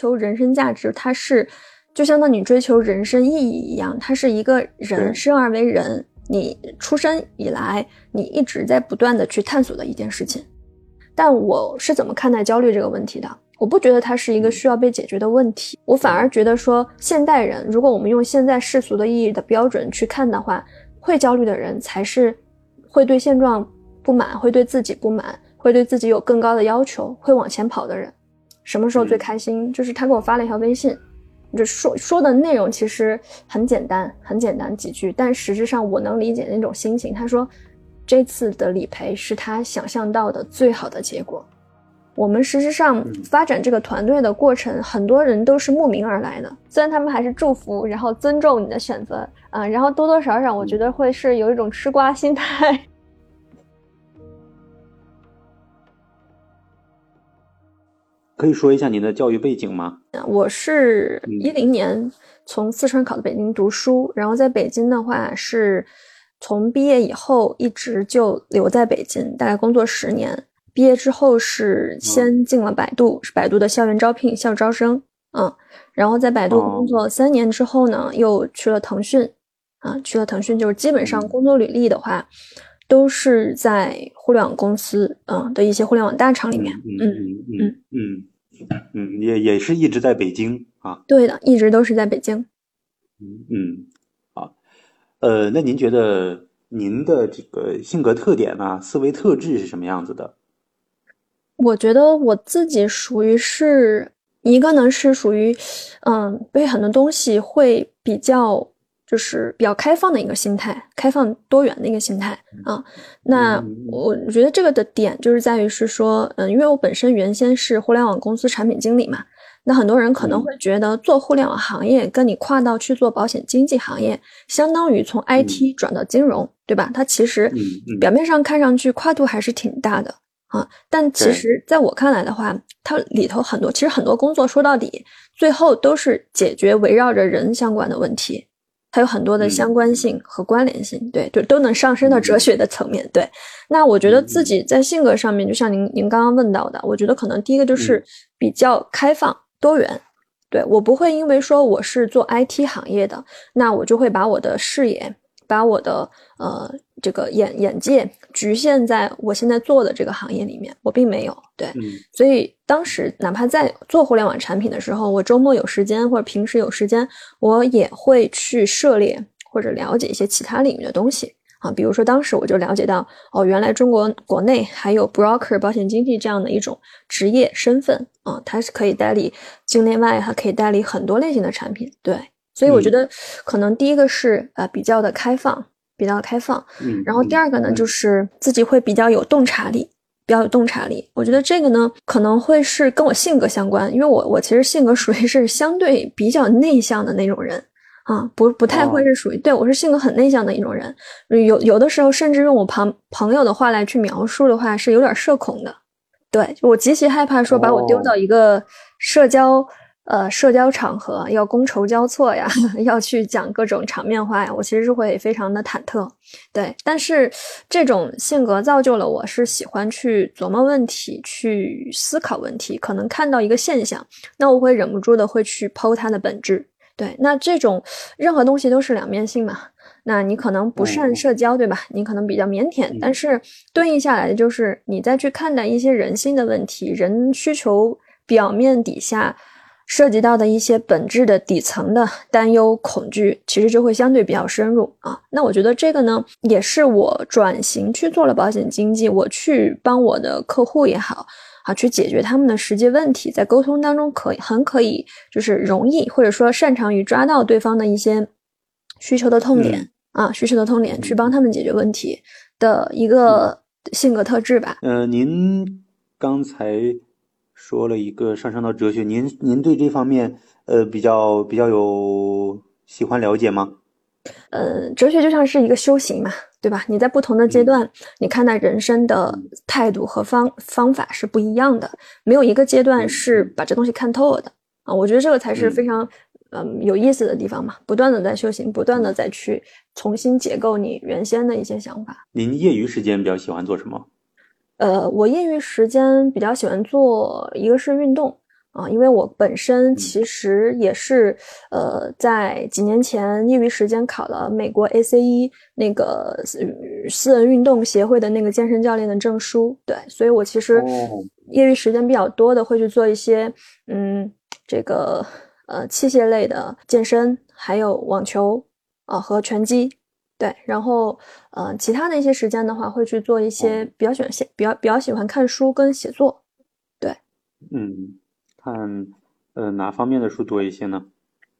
求人生价值，它是就相当于你追求人生意义一样，它是一个人生而为人，你出生以来你一直在不断的去探索的一件事情。但我是怎么看待焦虑这个问题的？我不觉得它是一个需要被解决的问题，我反而觉得说，现代人如果我们用现在世俗的意义的标准去看的话，会焦虑的人才是会对现状不满，会对自己不满，会对自己有更高的要求，会往前跑的人。什么时候最开心？就是他给我发了一条微信，就说说的内容其实很简单，很简单几句，但实质上我能理解那种心情。他说，这次的理赔是他想象到的最好的结果。我们实质上发展这个团队的过程，很多人都是慕名而来的。虽然他们还是祝福，然后尊重你的选择，啊、然后多多少少我觉得会是有一种吃瓜心态。可以说一下您的教育背景吗？我是嗯。一零年从四川考的北京读书，然后在北京的话是从毕业以后一直就留在北京，大概工作十年。毕业之后是先进了百度，是百度的校园招聘校招生，嗯，然后在百度哦工作三年之后呢，又去了腾讯，啊，去了腾讯，就是基本上嗯。工作履历的话，都是在互联网公司，嗯的一些互联网大厂里面，嗯嗯嗯。嗯嗯，也也是一直在北京啊。对的，一直都是在北京。嗯嗯，好，呃，那您觉得您的这个性格特点啊、思维特质是什么样子的？我觉得我自己属于是一个呢，是属于，嗯，对很多东西会比较就是比较开放的一个心态，开放多元的一个心态啊。那嗯我觉得这个的点就是在于是说，嗯，因为我本身原先是互联网公司产品经理嘛，那很多人可能嗯会觉得做互联网行业跟你跨到去做保险经纪行业，相当于从 IT 转到金融，对吧？它其实表面上看上去跨度还是挺大的。啊，但其实在我看来的话，它里头很多，其实很多工作说到底，最后都是解决围绕着人相关的问题，它有很多的嗯相关性和关联性，对就，都能上升到哲学的层面。对，那我觉得自己在性格上面，就像您您刚刚问到的，我觉得可能第一个就是比较开放多元。对我不会因为说我是做 IT 行业的，那我就会把我的视野，把我的呃这个眼眼界局限在我现在做的这个行业里面，我并没有对，嗯。所以当时哪怕在做互联网产品的时候，我周末有时间或者平时有时间，我也会去涉猎或者了解一些其他领域的东西。啊，比如说当时我就了解到哦，原来中国国内还有 broker 保险经纪这样的一种职业身份啊，它是可以代理境内外，它可以代理很多类型的产品，对，所以我觉嗯。得可能第一个是呃比较的开放，比较开放，嗯，然后第二个呢，嗯就是自己会比较有洞察力，比较有洞察力。我觉得这个呢，可能会是跟我性格相关，因为我我其实性格属于是相对比较内向的那种人啊，不不太会哦是属于、对我是性格很内向的一种人，有有的时候甚至用我朋朋友的话来去描述的话，是有点社恐的。对我极其害怕说把我丢哦到一个社交。呃，社交场合要觥筹交错呀，要去讲各种场面话呀，我其实是会非常的忐忑。对，但是这种性格造就了我是喜欢去琢磨问题、去思考问题，可能看到一个现象，那我会忍不住的会去剖它的本质。对，那这种任何东西都是两面性嘛。那你可能不善嗯社交，对吧？你可能比较腼腆，嗯但是对应下来的就是你再去看待一些人性的问题，人需求表面底下。涉及到的一些本质的底层的担忧、恐惧，其实就会相对比较深入啊。那我觉得这个呢，也是我转型去做了保险经纪，我去帮我的客户也好啊，去解决他们的实际问题，在沟通当中可以很可以就是容易或者说擅长于抓到对方的一些需求的痛点、啊，需求的痛点，去帮他们解决问题的一个性格特质吧。呃，您刚才说了一个上升到哲学，您您对这方面呃比较比较有喜欢了解吗？呃，哲学就像是一个修行嘛，对吧？你在不同的阶段，你看待人生的态度和方方法是不一样的，没有一个阶段是把这东西看透了的啊。我觉得这个才是非常嗯有意思的地方嘛，不断的在修行，不断的再去重新解构你原先的一些想法。您业余时间比较喜欢做什么？呃，我业余时间比较喜欢做一个是运动啊，因为我本身其实也是呃，在几年前业余时间考了美国 ACE 那个私人运动协会的那个健身教练的证书，对，所以我其实业余时间比较多的会去做一些嗯，这个呃器械类的健身，还有网球啊和拳击，对，然后呃其他的一些时间的话会去做一些比较喜欢写比较比较喜欢看书跟写作，对，嗯。看，呃，哪方面的书多一些呢？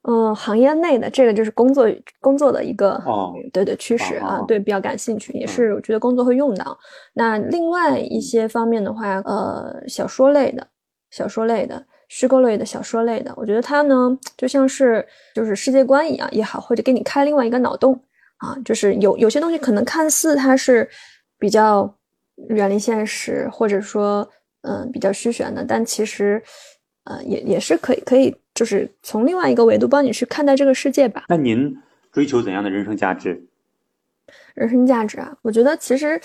嗯，行业内的这个就是工作工作的一个哦，对对趋势啊，对比较感兴趣，也是我觉得工作会用到。那另外一些方面的话，呃，小说类的，小说类的，虚构类的小说类的，我觉得它呢就像是就是世界观一样也好，或者给你开另外一个脑洞啊，就是有有些东西可能看似它是比较远离现实，或者说嗯比较虚悬的，但其实。呃，也也是可以，可以就是从另外一个维度帮你去看待这个世界吧。那您追求怎样的人生价值？人生价值啊，我觉得其实，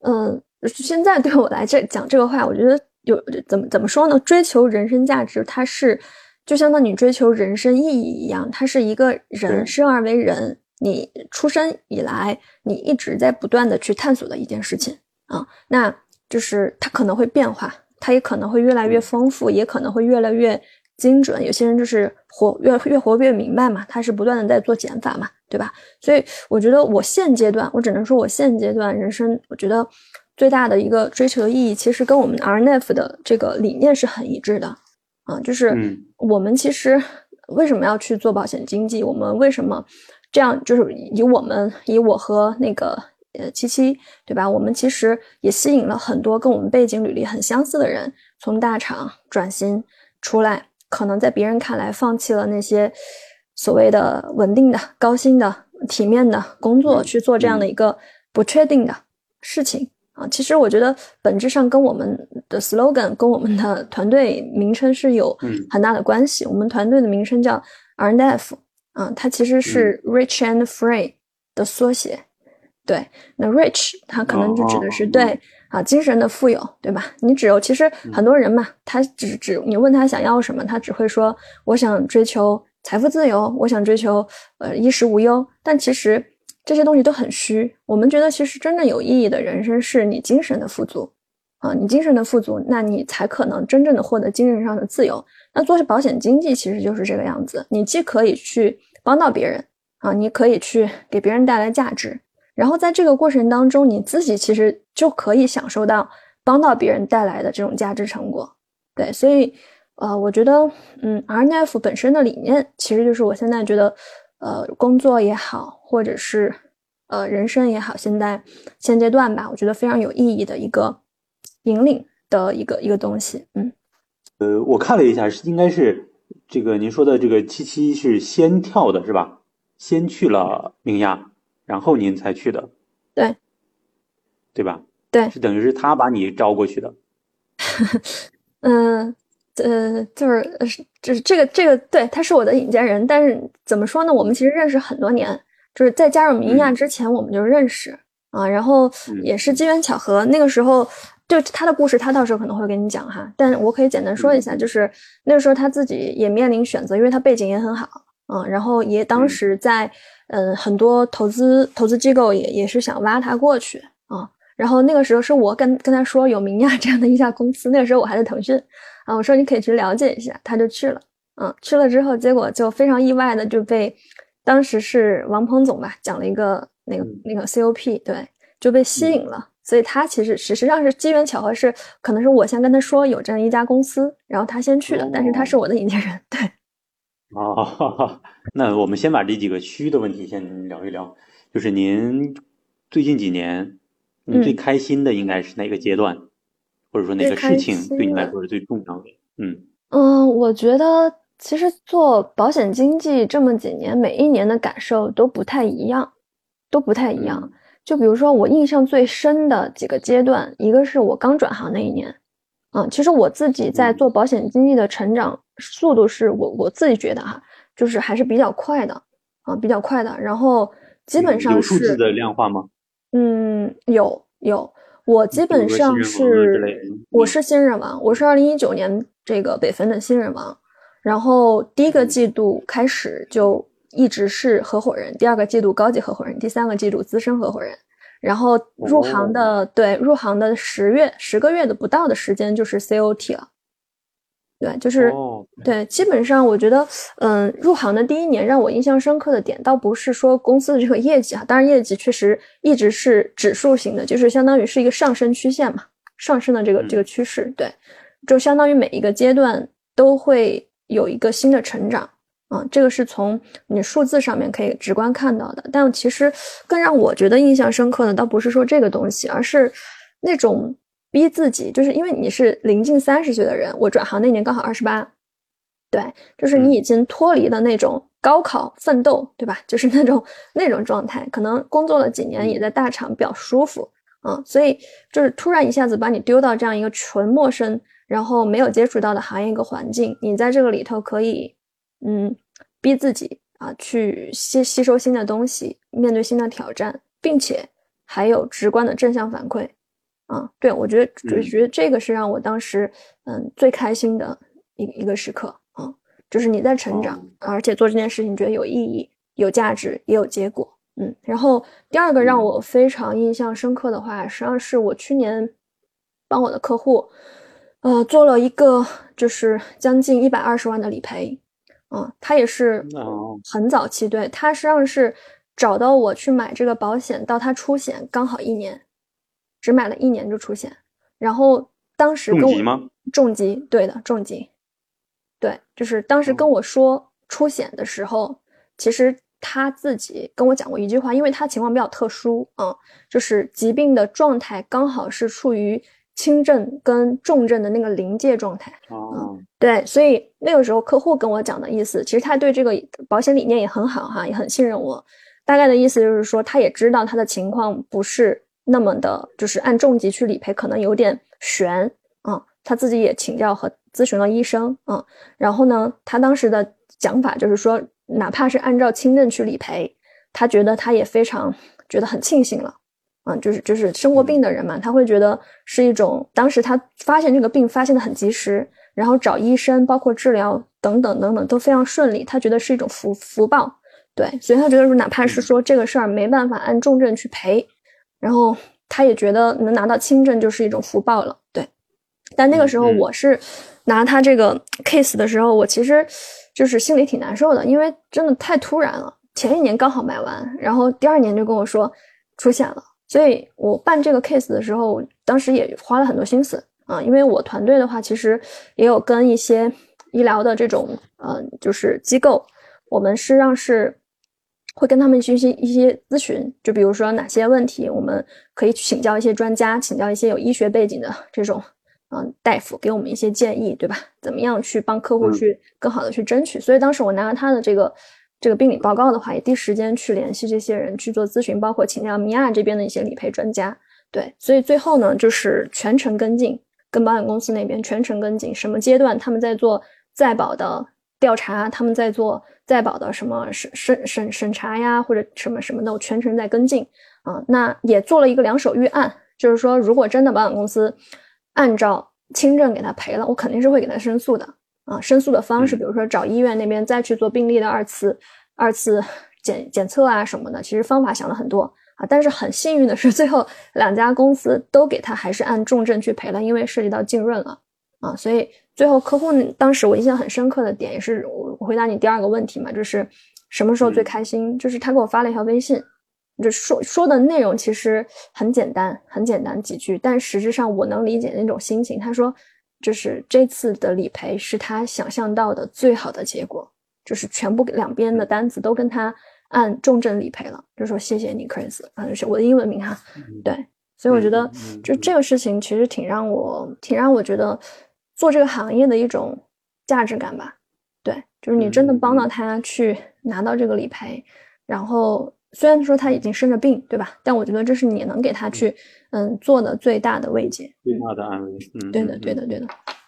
嗯，现在对我来这讲这个话，我觉得有怎么怎么说呢？追求人生价值，它是就相当于追求人生意义一样，它是一个人生而为人，你出生以来，你一直在不断的去探索的一件事情啊。那就是它可能会变化。它也可能会越来越丰富，也可能会越来越精准。有些人就是活越越活越明白嘛，他是不断的在做减法嘛，对吧？所以我觉得我现阶段，我只能说我现阶段人生，我觉得最大的一个追求的意义，其实跟我们 RNF 的这个理念是很一致的啊，就是我们其实为什么要去做保险经济？我们为什么这样？就是以我们以我和那个。呃，七七，对吧？我们其实也吸引了很多跟我们背景履历很相似的人，从大厂转型出来，可能在别人看来放弃了那些所谓的稳定的、高薪的、体面的工作，去做这样的一个不确定的事情啊。其实我觉得本质上跟我们的 slogan、跟我们的团队名称是有很大的关系。我们团队的名称叫 R&F 啊，它其实是 Rich and Free 的缩写。对，那 rich 它可能就指的是对啊，精神的富有，对吧？你只有其实很多人嘛，他只只你问他想要什么，他只会说我想追求财富自由，我想追求呃衣食无忧。但其实这些东西都很虚。我们觉得其实真正有意义的人生是你精神的富足啊，你精神的富足，那你才可能真正的获得精神上的自由。那做保险经纪其实就是这个样子，你既可以去帮到别人啊，你可以去给别人带来价值。然后在这个过程当中，你自己其实就可以享受到帮到别人带来的这种价值成果，对，所以，呃，我觉得，嗯，RNF 本身的理念其实就是我现在觉得，呃，工作也好，或者是呃人生也好，现在现阶段吧，我觉得非常有意义的一个引领的一个一个东西，嗯，呃，我看了一下，是应该是这个您说的这个七七是先跳的是吧？先去了明亚。然后您才去的，对，对吧？对，是等于是他把你招过去的。嗯，呃，就是就是这个这个，对，他是我的引荐人。但是怎么说呢？我们其实认识很多年，就是在加入明亚之前我们就认识啊。然后也是机缘巧合，那个时候就他的故事，他到时候可能会跟你讲哈。但我可以简单说一下，就是那个时候他自己也面临选择，因为他背景也很好啊。然后也当时在。嗯，很多投资投资机构也也是想挖他过去啊。然后那个时候是我跟跟他说有明亚这样的一家公司，那个时候我还在腾讯啊，我说你可以去了解一下，他就去了。嗯，去了之后，结果就非常意外的就被当时是王鹏总吧讲了一个那个那个 COP，对，就被吸引了。所以他其实事实上是机缘巧合，是可能是我先跟他说有这样一家公司，然后他先去的，但是他是我的引荐人，对。哦，那我们先把这几个虚的问题先聊一聊。就是您最近几年，你最开心的应该是哪个阶段，或者说哪个事情对你来说是最重要的？嗯嗯，我觉得其实做保险经纪这么几年，每一年的感受都不太一样，都不太一样。就比如说我印象最深的几个阶段，一个是我刚转行那一年。嗯，其实我自己在做保险经纪的成长速度是我我自己觉得哈，就是还是比较快的啊，比较快的。然后基本上是有数字的量化吗？嗯，有有。我基本上是我是新人王，我是二零一九年这个北分的新人王，然后第一个季度开始就一直是合伙人，第二个季度高级合伙人，第三个季度资深合伙人，然后入行的对入行的十月十个月的不到的时间就是 COT 了。对，就是对，基本上我觉得，嗯，入行的第一年让我印象深刻的点，倒不是说公司的这个业绩啊，当然业绩确实一直是指数型的，就是相当于是一个上升曲线嘛，上升的这个这个趋势，对，就相当于每一个阶段都会有一个新的成长啊，这个是从你数字上面可以直观看到的。但其实更让我觉得印象深刻的，倒不是说这个东西，而是那种。逼自己，就是因为你是临近三十岁的人，我转行那年刚好二十八，对，就是你已经脱离了那种高考奋斗，对吧？就是那种那种状态，可能工作了几年也在大厂比较舒服，嗯，所以就是突然一下子把你丢到这样一个纯陌生，然后没有接触到的行业一个环境，你在这个里头可以，嗯，逼自己啊去吸吸收新的东西，面对新的挑战，并且还有直观的正向反馈。啊，对，我觉得，就觉得这个是让我当时，嗯，最开心的一一个时刻啊，就是你在成长，而且做这件事情觉得有意义、有价值、也有结果，嗯。然后第二个让我非常印象深刻的话，实际上是我去年帮我的客户，呃，做了一个就是将近一百二十万的理赔，啊，他也是很早期，对他实际上是找到我去买这个保险，到他出险刚好一年。只买了一年就出险，然后当时重疾吗？重疾，对的，重疾，对，就是当时跟我说出险的时候，其实他自己跟我讲过一句话，因为他情况比较特殊啊，就是疾病的状态刚好是处于轻症跟重症的那个临界状态嗯，对，所以那个时候客户跟我讲的意思，其实他对这个保险理念也很好哈，也很信任我，大概的意思就是说，他也知道他的情况不是。那么的，就是按重疾去理赔，可能有点悬啊。他自己也请教和咨询了医生啊。然后呢，他当时的讲法就是说，哪怕是按照轻症去理赔，他觉得他也非常觉得很庆幸了啊。就是就是生过病的人嘛，他会觉得是一种当时他发现这个病发现的很及时，然后找医生，包括治疗等等等等都非常顺利，他觉得是一种福福报。对，所以他觉得说，哪怕是说这个事儿没办法按重症去赔。然后他也觉得能拿到轻症就是一种福报了，对。但那个时候我是拿他这个 case 的时候，我其实就是心里挺难受的，因为真的太突然了。前一年刚好买完，然后第二年就跟我说出险了，所以我办这个 case 的时候，当时也花了很多心思啊。因为我团队的话，其实也有跟一些医疗的这种嗯，就是机构，我们实际上是。会跟他们进行一些咨询，就比如说哪些问题，我们可以请教一些专家，请教一些有医学背景的这种，嗯，大夫给我们一些建议，对吧？怎么样去帮客户去更好的去争取？所以当时我拿了他的这个这个病理报告的话，也第一时间去联系这些人去做咨询，包括请教米娅这边的一些理赔专家。对，所以最后呢，就是全程跟进，跟保险公司那边全程跟进，什么阶段他们在做再保的。调查他们在做在保的什么审审审审查呀，或者什么什么的，我全程在跟进啊。那也做了一个两手预案，就是说，如果真的保险公司按照轻症给他赔了，我肯定是会给他申诉的啊。申诉的方式，比如说找医院那边再去做病例的二次二次检检测啊什么的，其实方法想了很多啊。但是很幸运的是，最后两家公司都给他还是按重症去赔了，因为涉及到浸润了啊，所以。最后，客户当时我印象很深刻的点，也是我回答你第二个问题嘛，就是什么时候最开心？就是他给我发了一条微信，就说说的内容其实很简单，很简单几句，但实质上我能理解那种心情。他说，就是这次的理赔是他想象到的最好的结果，就是全部两边的单子都跟他按重症理赔了，就说谢谢你，Chris，啊，是我的英文名哈，对，所以我觉得就这个事情其实挺让我挺让我觉得。做这个行业的一种价值感吧，对，就是你真的帮到他去拿到这个理赔，然后虽然说他已经生着病，对吧？但我觉得这是你能给他去嗯做的最大的慰藉，最大的安慰。嗯，对的，对的，对的。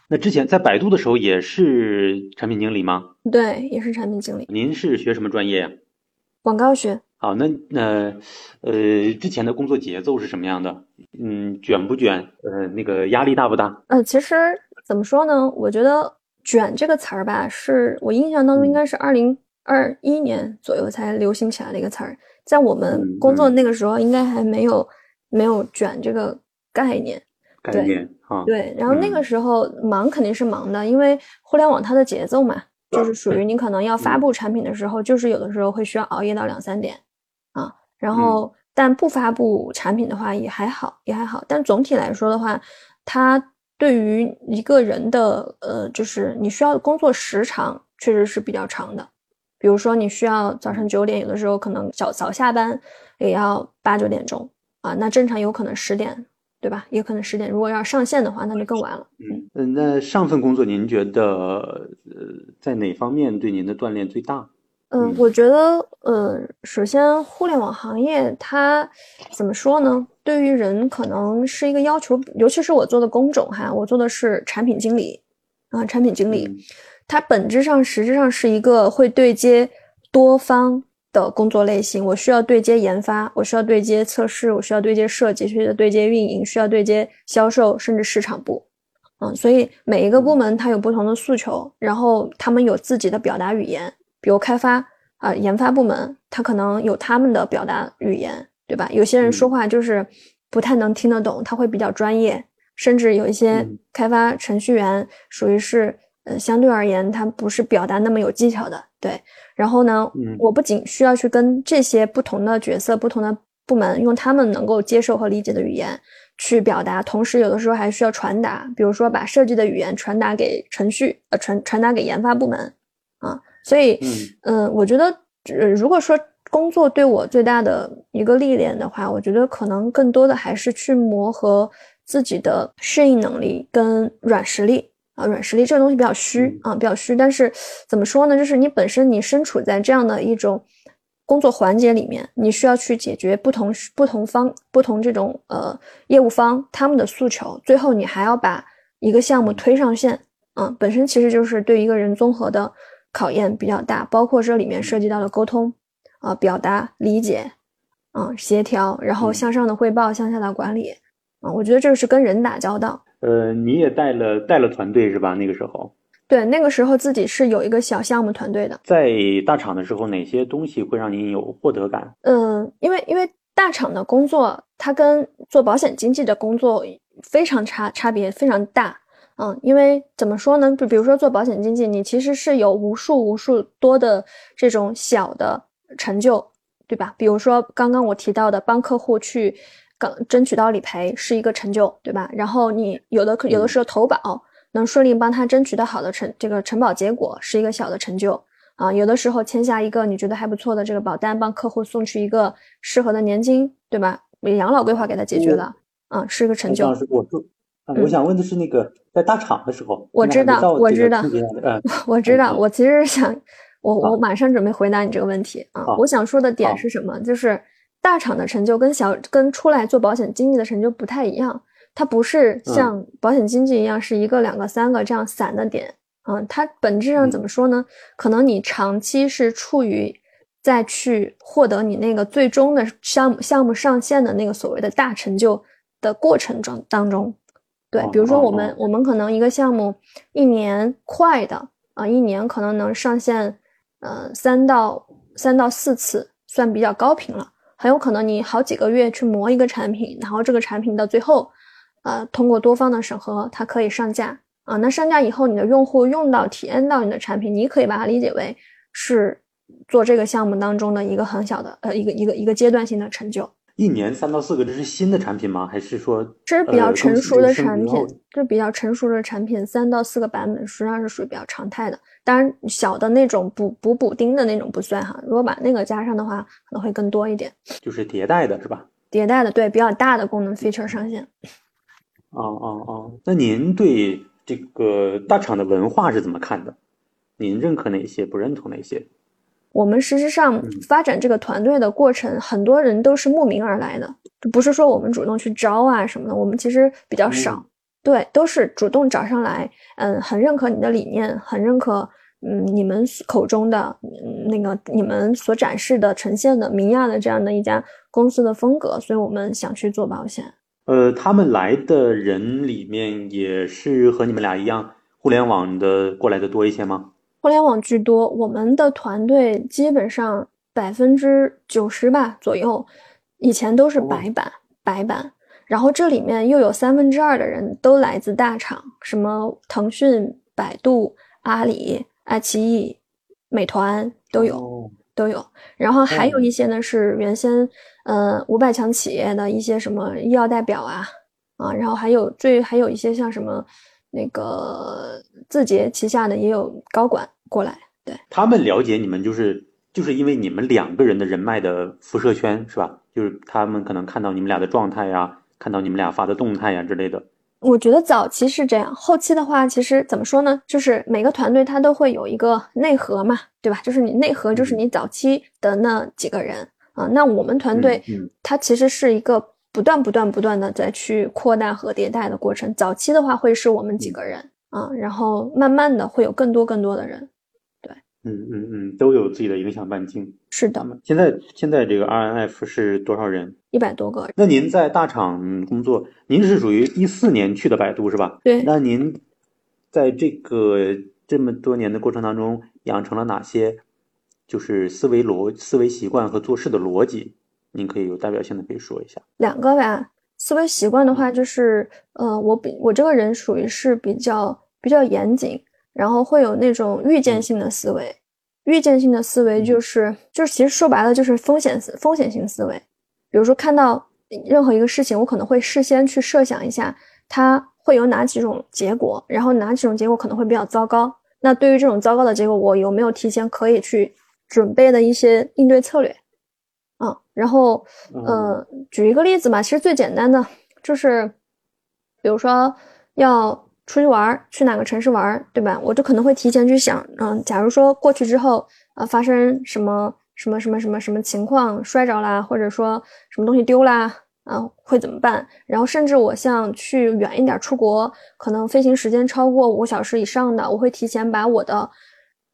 那之前在百度的时候也是产品经理吗？对，也是产品经理。您是学什么专业呀？广告学。好，那那呃，之前的工作节奏是什么样的？嗯，卷不卷？呃，那个压力大不大？呃，其实怎么说呢？我觉得“卷”这个词儿吧，是我印象当中应该是二零二一年左右才流行起来的一个词儿，在我们工作那个时候，应该还没有没有“卷”这个概念。概念啊，对。然后那个时候忙肯定是忙的，因为互联网它的节奏嘛，就是属于你可能要发布产品的时候，就是有的时候会需要熬夜到两三点啊。然后，但不发布产品的话也还好，也还好。但总体来说的话，它对于一个人的呃，就是你需要工作时长确实是比较长的。比如说，你需要早上九点，有的时候可能早早下班也要八九点钟啊。那正常有可能十点，对吧？也可能十点。如果要上线的话，那就更晚了。嗯嗯，那上份工作您觉得呃，在哪方面对您的锻炼最大？嗯，我觉得，呃，首先，互联网行业它怎么说呢？对于人可能是一个要求，尤其是我做的工种哈，我做的是产品经理啊，产品经理，它本质上实质上是一个会对接多方的工作类型。我需要对接研发，我需要对接测试，我需要对接设计，需要对接运营，需要对接销售，甚至市场部。嗯，所以每一个部门它有不同的诉求，然后他们有自己的表达语言。比如开发啊，研发部门，他可能有他们的表达语言，对吧？有些人说话就是不太能听得懂，他会比较专业，甚至有一些开发程序员属于是，呃，相对而言，它不是表达那么有技巧的，对。然后呢，我不仅需要去跟这些不同的角色、不同的部门，用他们能够接受和理解的语言去表达，同时有的时候还需要传达，比如说把设计的语言传达给程序，呃，传传达给研发部门，啊。所以，嗯，我觉得，呃，如果说工作对我最大的一个历练的话，我觉得可能更多的还是去磨合自己的适应能力跟软实力啊。软实力这个东西比较虚啊，比较虚。但是怎么说呢？就是你本身你身处在这样的一种工作环节里面，你需要去解决不同不同方不同这种呃业务方他们的诉求，最后你还要把一个项目推上线啊，本身其实就是对一个人综合的。考验比较大，包括这里面涉及到的沟通，啊，表达、理解，啊，协调，然后向上的汇报，向下的管理，啊，我觉得这是跟人打交道。呃，你也带了带了团队是吧？那个时候，对，那个时候自己是有一个小项目团队的。在大厂的时候，哪些东西会让你有获得感？嗯，因为因为大厂的工作，它跟做保险经纪的工作非常差，差别非常大。嗯，因为怎么说呢？就比如说做保险经纪，你其实是有无数无数多的这种小的成就，对吧？比如说刚刚我提到的帮客户去刚争取到理赔是一个成就，对吧？然后你有的有的时候投保能顺利帮他争取到好的成这个承保结果是一个小的成就啊。有的时候签下一个你觉得还不错的这个保单，帮客户送去一个适合的年金，对吧？养老规划给他解决了，啊，是一个成就。我我想问的是，那个在大厂的时候，我知道，我知道，我知道，我其实想，我我马上准备回答你这个问题啊。我想说的点是什么？就是大厂的成就跟小跟出来做保险经纪的成就不太一样，它不是像保险经纪一样是一个、两个、三个这样散的点啊。它本质上怎么说呢？可能你长期是处于在去获得你那个最终的项目项目上线的那个所谓的大成就的过程中当中。对，比如说我们我们可能一个项目一年快的啊，一年可能能上线，呃，三到三到四次，算比较高频了。很有可能你好几个月去磨一个产品，然后这个产品到最后，呃，通过多方的审核，它可以上架啊。那上架以后，你的用户用到体验到你的产品，你可以把它理解为是做这个项目当中的一个很小的呃一个一个一个阶段性的成就。一年三到四个，这是新的产品吗？还是说这是比较成熟的产品？这比较成熟的产品，三到四个版本实际上是属于比较常态的。当然，小的那种补补补丁的那种不算哈。如果把那个加上的话，可能会更多一点。就是迭代的是吧？迭代的，对，比较大的功能 feature 上线。哦哦哦，那您对这个大厂的文化是怎么看的？您认可哪些？不认同哪些？我们实质上发展这个团队的过程，很多人都是慕名而来的，不是说我们主动去招啊什么的。我们其实比较少，对，都是主动找上来，嗯，很认可你的理念，很认可嗯，你们口中的那个你们所展示的、呈现的明亚的这样的一家公司的风格，所以我们想去做保险。呃，他们来的人里面也是和你们俩一样，互联网的过来的多一些吗？互联网居多，我们的团队基本上百分之九十吧左右，以前都是白板白板，然后这里面又有三分之二的人都来自大厂，什么腾讯、百度、阿里。爱奇艺、美团都有，都有。然后还有一些呢，是原先呃五百强企业的一些什么医药代表啊啊，然后还有最还有一些像什么那个字节旗下的也有高管过来。对他们了解你们，就是就是因为你们两个人的人脉的辐射圈是吧？就是他们可能看到你们俩的状态呀，看到你们俩发的动态呀之类的。我觉得早期是这样，后期的话，其实怎么说呢？就是每个团队它都会有一个内核嘛，对吧？就是你内核就是你早期的那几个人啊。那我们团队它其实是一个不断、不断、不断的在去扩大和迭代的过程。早期的话会是我们几个人啊，然后慢慢的会有更多、更多的人。嗯嗯嗯，都有自己的影响半径。是的，现在现在这个 RNF 是多少人？一百多个。那您在大厂工作，您是属于一四年去的百度是吧？对。那您在这个这么多年的过程当中，养成了哪些就是思维逻思维习惯和做事的逻辑？您可以有代表性的可以说一下。两个吧，思维习惯的话，就是呃，我比我这个人属于是比较比较严谨。然后会有那种预见性的思维，预见性的思维就是就是其实说白了就是风险思风险性思维。比如说看到任何一个事情，我可能会事先去设想一下它会有哪几种结果，然后哪几种结果可能会比较糟糕。那对于这种糟糕的结果，我有没有提前可以去准备的一些应对策略？嗯，然后呃，举一个例子吧，其实最简单的就是，比如说要。出去玩儿，去哪个城市玩儿，对吧？我就可能会提前去想，嗯，假如说过去之后，啊，发生什么什么什么什么什么情况，摔着啦，或者说什么东西丢啦，啊，会怎么办？然后甚至我像去远一点出国，可能飞行时间超过五个小时以上的，我会提前把我的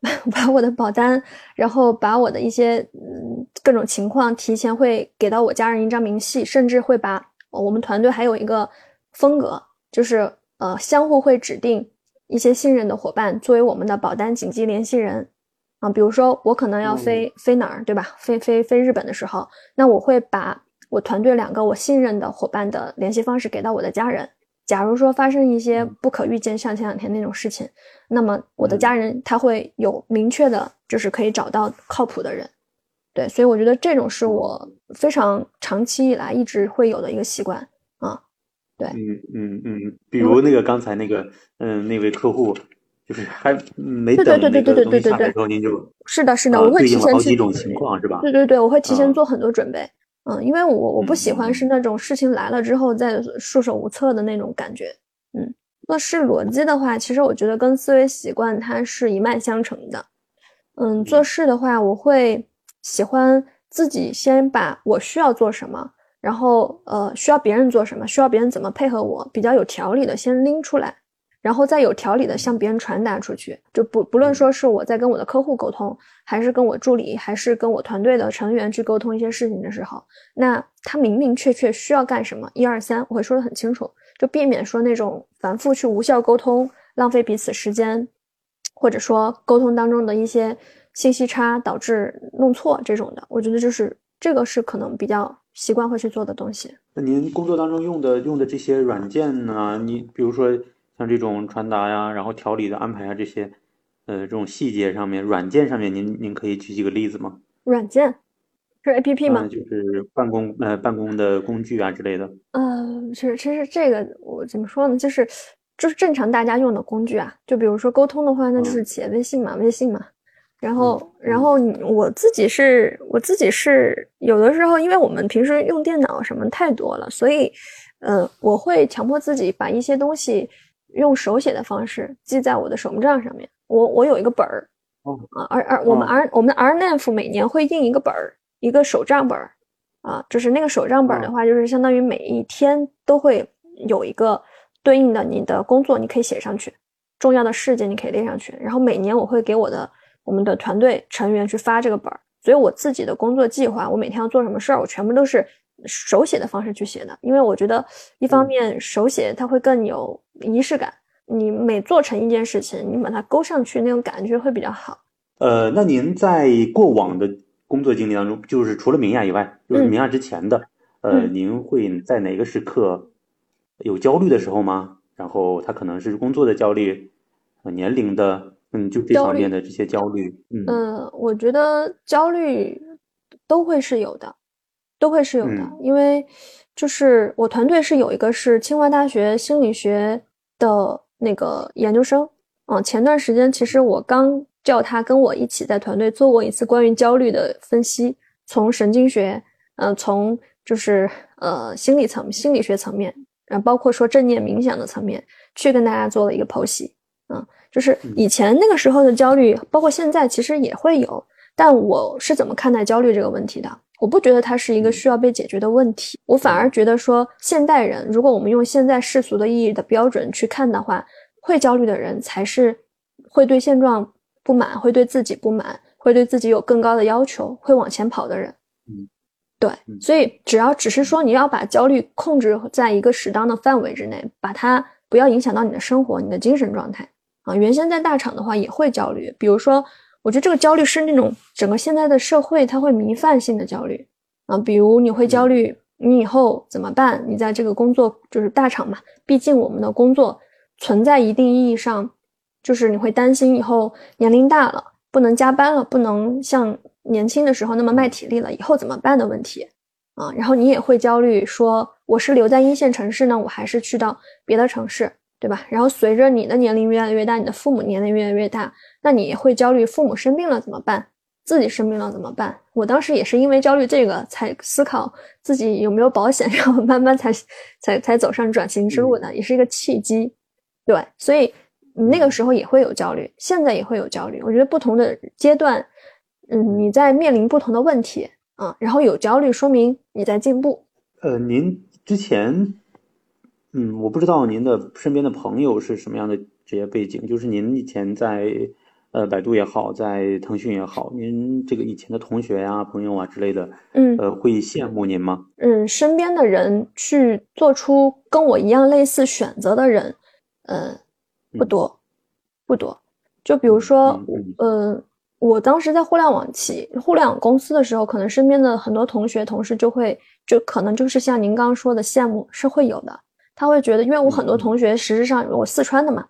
把我的保单，然后把我的一些嗯各种情况提前会给到我家人一张明细，甚至会把我们团队还有一个风格，就是。呃，相互会指定一些信任的伙伴作为我们的保单紧急联系人啊。比如说，我可能要飞飞哪儿，对吧？飞飞飞日本的时候，那我会把我团队两个我信任的伙伴的联系方式给到我的家人。假如说发生一些不可预见，像前两天那种事情，那么我的家人他会有明确的，就是可以找到靠谱的人。对，所以我觉得这种是我非常长期以来一直会有的一个习惯。对，嗯嗯嗯，比如那个刚才那个，嗯，那位客户，就是还没等那个东西下来之后，您就是的，是的，我会提前好几种情况是吧？对对对，我会提前做很多准备，嗯，因为我我不喜欢是。那种事情来了之后再束手无策的那种感觉，嗯，做事逻辑的话，其实我觉得跟思维习惯它是一脉相承的，嗯，做事的话，我会喜欢自己先把我需要做什么。然后，呃，需要别人做什么，需要别人怎么配合我，比较有条理的先拎出来，然后再有条理的向别人传达出去。就不不论说是我在跟我的客户沟通，还是跟我助理，还是跟我团队的成员去沟通一些事情的时候，那他明明确确需要干什么，一二三，我会说的很清楚，就避免说那种反复去无效沟通，浪费彼此时间，或者说沟通当中的一些信息差导致弄错这种的。我觉得就是这个是可能比较。习惯会去做的东西。那您工作当中用的用的这些软件呢？你比如说像这种传达呀，然后调理的安排啊这些，呃，这种细节上面，软件上面，您您可以举几个例子吗？软件是 A P P 吗？就是办公呃办公的工具啊之类的。呃，其实其实这个我怎么说呢？就是就是正常大家用的工具啊。就比如说沟通的话，那就是企业微信嘛，微信嘛。然后，然后我自己是，我自己是有的时候，因为我们平时用电脑什么太多了，所以，呃，我会强迫自己把一些东西用手写的方式记在我的手账上面。我我有一个本儿，啊，而而我们 R 我们的 RNF 每年会印一个本儿，一个手账本儿，啊，就是那个手账本儿的话，就是相当于每一天都会有一个对应的你的工作，你可以写上去。重要的事件你可以列上去。然后每年我会给我的我们的团队成员去发这个本儿，所以我自己的工作计划，我每天要做什么事儿，我全部都是手写的方式去写的。因为我觉得一方面手写它会更有仪式感，你每做成一件事情，你把它勾上去，那种感觉会比较好。呃，那您在过往的工作经历当中，就是除了明亚以外，就是明亚之前的，呃，您会在哪个时刻有焦虑的时候吗？然后他可能是工作的焦虑，年龄的，嗯，就这方面的这些焦虑，嗯，我觉得焦虑都会是有的，都会是有的，因为就是我团队是有一个是清华大学心理学的那个研究生，嗯，前段时间其实我刚。叫他跟我一起在团队做过一次关于焦虑的分析，从神经学，嗯，从就是呃心理层心理学层面，然后包括说正念冥想的层面，去跟大家做了一个剖析，嗯，就是以前那个时候的焦虑，包括现在其实也会有，但我是怎么看待焦虑这个问题的？我不觉得它是一个需要被解决的问题，我反而觉得说现代人，如果我们用现在世俗的意义的标准去看的话，会焦虑的人才是会对现状。不满会对自己不满，会对自己有更高的要求，会往前跑的人，嗯，对，所以只要只是说你要把焦虑控制在一个适当的范围之内，把它不要影响到你的生活、你的精神状态啊。原先在大厂的话也会焦虑，比如说，我觉得这个焦虑是那种整个现在的社会它会弥漫性的焦虑啊，比如你会焦虑你以后怎么办？你在这个工作就是大厂嘛，毕竟我们的工作存在一定意义上。就是你会担心以后年龄大了不能加班了，不能像年轻的时候那么卖体力了，以后怎么办的问题啊？然后你也会焦虑，说我是留在一线城市呢，我还是去到别的城市，对吧？然后随着你的年龄越来越大，你的父母年龄越来越大，那你也会焦虑，父母生病了怎么办？自己生病了怎么办？我当时也是因为焦虑这个才思考自己有没有保险，然后慢慢才才才走上转型之路的，也是一个契机，对，所以。你那个时候也会有焦虑，现在也会有焦虑。我觉得不同的阶段，嗯，你在面临不同的问题啊，然后有焦虑，说明你在进步。呃，您之前，嗯，我不知道您的身边的朋友是什么样的职业背景，就是您以前在呃百度也好，在腾讯也好，您这个以前的同学呀、朋友啊之类的，嗯，呃，会羡慕您吗？嗯，身边的人去做出跟我一样类似选择的人，嗯。不多，不多。就比如说，嗯，我当时在互联网企、互联网公司的时候，可能身边的很多同学、同事就会，就可能就是像您刚刚说的羡慕是会有的。他会觉得，因为我很多同学实质上我四川的嘛，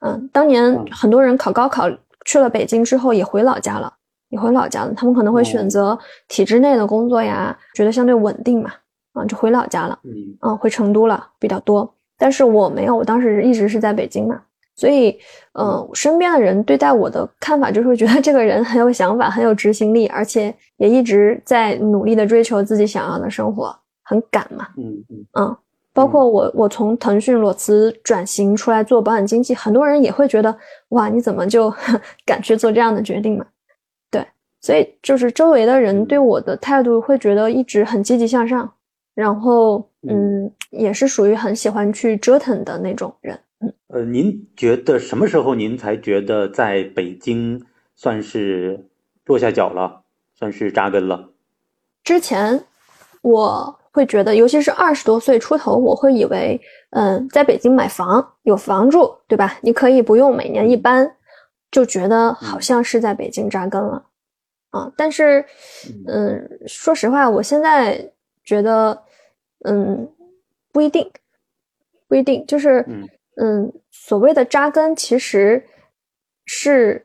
嗯，当年很多人考高考去了北京之后也回老家了，也回老家了。他们可能会选择体制内的工作呀，觉得相对稳定嘛，啊，就回老家了，嗯，回成都了比较多。但是我没有，我当时一直是在北京嘛。所以，嗯，身边的人对待我的看法就是会觉得这个人很有想法，很有执行力，而且也一直在努力的追求自己想要的生活，很敢嘛。嗯嗯嗯，包括我，我从腾讯裸辞转型出来做保险经纪，很多人也会觉得，哇，你怎么就 敢去做这样的决定嘛？对，所以就是周围的人对我的态度会觉得一直很积极向上，然后，嗯，也是属于很喜欢去折腾的那种人。嗯呃，您觉得什么时候您才觉得在北京算是落下脚了，算是扎根了？之前我会觉得，尤其是二十多岁出头，我会以为，嗯，在北京买房有房住，对吧？你可以不用每年一搬，就觉得好像是在北京扎根了啊。但是，嗯，说实话，我现在觉得，嗯，不一定，不一定，就是。嗯，所谓的扎根其实是，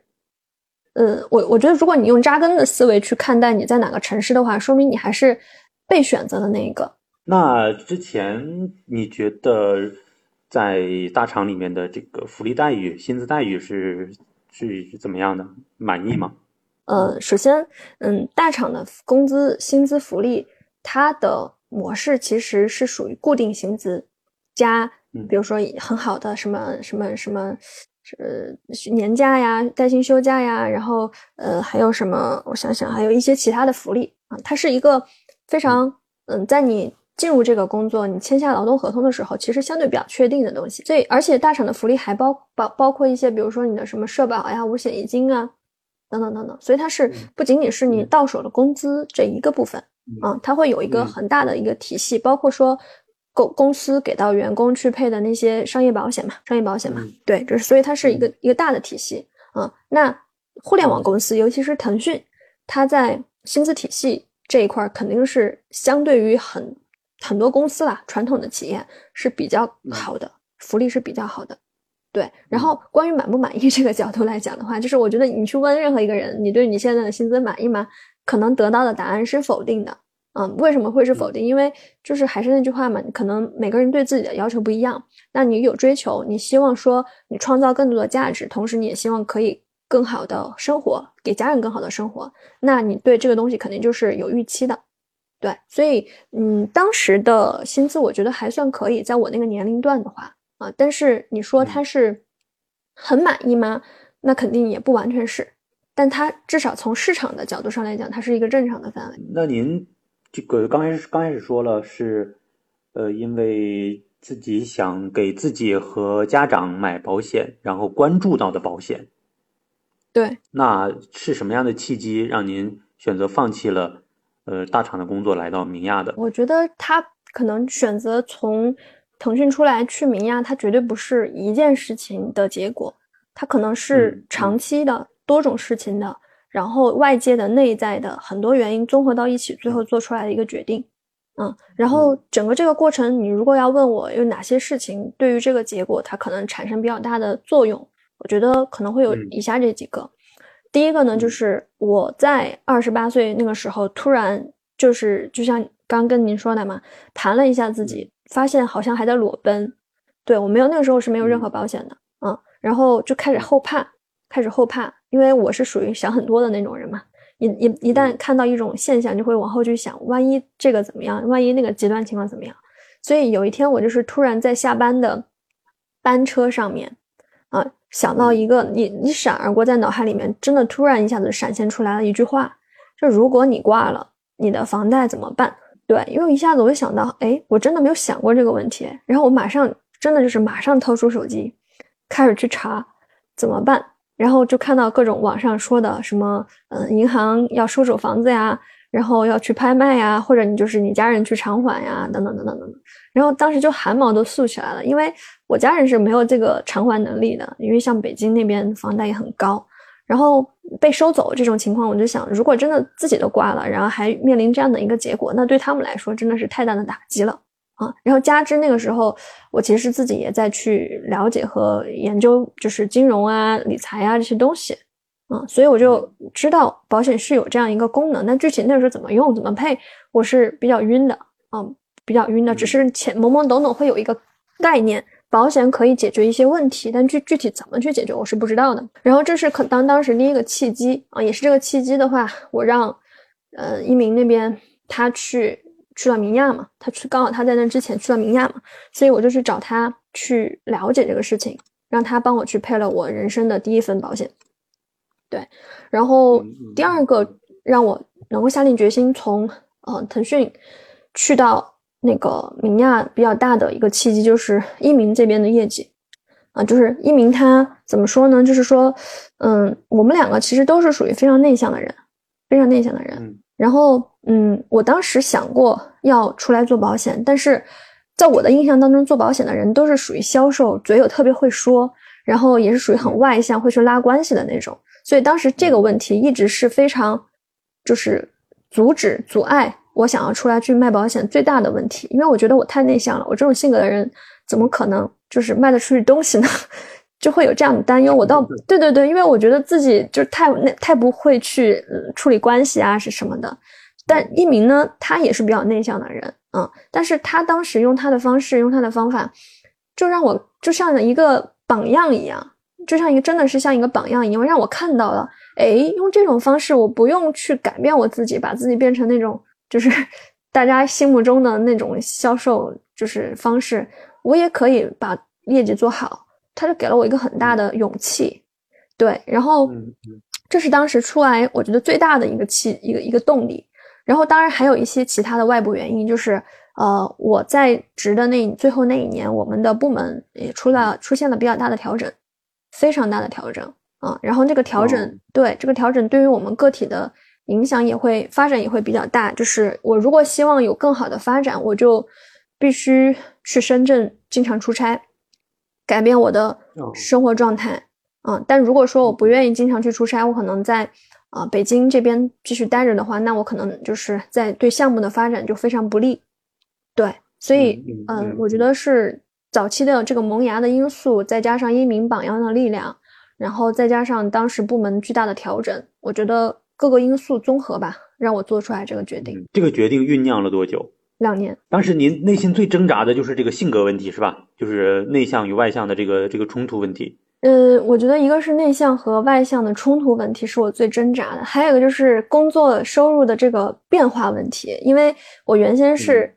嗯，我我觉得如果你用扎根的思维去看待你在哪个城市的话，说明你还是被选择的那一个。那之前你觉得在大厂里面的这个福利待遇、薪资待遇是是怎么样的？满意吗？呃，首先，嗯，大厂的工资、薪资福利，它的模式其实是属于固定薪资加。比如说很好的什么什么什么，呃，年假呀、带薪休假呀，然后呃，还有什么？我想想，还有一些其他的福利啊。它是一个非常嗯，在你进入这个工作，你签下劳动合同的时候，其实相对比较确定的东西。所以，而且大厂的福利还包包包括一些，比如说你的什么社保呀、五险一金啊，等等等等。所以它是不仅仅是你到手的工资这一个部分啊，它会有一个很大的一个体系，包括说公公司给到员工去配的那些商业保险嘛，商业保险嘛，对，这是所以它是一个一个大的体系啊。那互联网公司，尤其是腾讯，它在薪资体系这一块肯定是相对于很。很多公司啦，传统的企业是比较好的，福利是比较好的，对。然后关于满不满意这个角度来讲的话，就是我觉得你去问任何一个人，你对你现在的薪资满意吗？可能得到的答案是否定的。嗯，为什么会是否定？因为就是还是那句话嘛，可能每个人对自己的要求不一样。那你有追求，你希望说你创造更多的价值，同时你也希望可以更好的生活，给家人更好的生活，那你对这个东西肯定就是有预期的。对，所以嗯，当时的薪资我觉得还算可以，在我那个年龄段的话啊，但是你说他是很满意吗？那肯定也不完全是，但他至少从市场的角度上来讲，它是一个正常的范围。那您这个刚开始刚开始说了是，呃，因为自己想给自己和家长买保险，然后关注到的保险，对，那是什么样的契机让您选择放弃了？呃，大厂的工作来到明亚的，我觉得他可能选择从腾讯出来去明亚，他绝对不是一件事情的结果，他可能是长期的多种事情的，然后外界的、内在的很多原因综合到一起，最后做出来的一个决定。嗯，然后整个这个过程，你如果要问我有哪些事情对于这个结果它可能产生比较大的作用，我觉得可能会有以下这几个。第一个呢，就是我在二十八岁那个时候，突然就是就像刚跟您说的嘛，谈了一下自己，发现好像还在裸奔。对我没有那个时候是没有任何保险的，嗯，然后就开始后怕，开始后怕，因为我是属于想很多的那种人嘛。一一一旦看到一种现象，就会往后去想，万一这个怎么样，万一那个极端情况怎么样。所以有一天，我就是突然在下班的班车上面。啊，想到一个你，你闪而过，在脑海里面真的突然一下子闪现出来了一句话，就如果你挂了，你的房贷怎么办？对，因为一下子我就想到，哎，我真的没有想过这个问题，然后我马上真的就是马上掏出手机，开始去查怎么办，然后就看到各种网上说的什么，嗯，银行要收走房子呀。然后要去拍卖呀，或者你就是你家人去偿还呀，等等等等等等。然后当时就汗毛都竖起来了，因为我家人是没有这个偿还能力的，因为像北京那边房贷也很高。然后被收走这种情况，我就想，如果真的自己都挂了，然后还面临这样的一个结果，那对他们来说真的是太大的打击了啊。然后加之那个时候，我其实自己也在去了解和研究，就是金融啊、理财啊这些东西。嗯，所以我就知道保险是有这样一个功能，但具体那时候怎么用、怎么配，我是比较晕的，嗯，比较晕的。只是前懵懵懂懂会有一个概念，保险可以解决一些问题，但具具体怎么去解决，我是不知道的。然后这是可当当时第一个契机啊，也是这个契机的话，我让呃一鸣那边他去去了明亚嘛，他去刚好他在那之前去了明亚嘛，所以我就去找他去了解这个事情，让他帮我去配了我人生的第一份保险。对，然后第二个让我能够下定决心从呃腾讯去到那个明亚比较大的一个契机，就是一鸣这边的业绩啊，就是一鸣他怎么说呢？就是说，嗯，我们两个其实都是属于非常内向的人，非常内向的人。然后，嗯，我当时想过要出来做保险，但是在我的印象当中，做保险的人都是属于销售，嘴有特别会说，然后也是属于很外向，会去拉关系的那种。所以当时这个问题一直是非常，就是阻止、阻碍我想要出来去卖保险最大的问题，因为我觉得我太内向了，我这种性格的人怎么可能就是卖得出去东西呢？就会有这样的担忧。我倒对对对，因为我觉得自己就是太内太不会去处理关系啊，是什么的。但一鸣呢，他也是比较内向的人，嗯，但是他当时用他的方式，用他的方法，就让我就像一个榜样一样。就像一个真的是像一个榜样一样，让我看到了，哎，用这种方式，我不用去改变我自己，把自己变成那种就是 大家心目中的那种销售就是方式，我也可以把业绩做好。他就给了我一个很大的勇气，对，然后这是当时出来我觉得最大的一个气一个一个动力。然后当然还有一些其他的外部原因，就是呃我在职的那最后那一年，我们的部门也出了出现了比较大的调整，非常大的调整啊。然后这个调整对这个调整对于我们个体的影响也会发展也会比较大。就是我如果希望有更好的发展，我就必须去深圳经常出差，改变我的生活状态。啊，但如果说我不愿意经常去出差，我可能在啊北京这边继续待着的话，那我可能就是在对项目的发展就非常不利。对，所以嗯，我觉得是早期的这个萌芽的因素，再加上一鸣榜样的力量，然后再加上当时部门巨大的调整，我觉得各个因素综合吧，让我做出来这个决定。这个决定酝酿了多久？两年。当时您内心最挣扎的就是这个性格问题，是吧？就是内向与外向的这个这个冲突问题。呃，我觉得一个是内向和外向的冲突问题是我最挣扎的，还有一个就是工作收入的这个变化问题。因为我原先是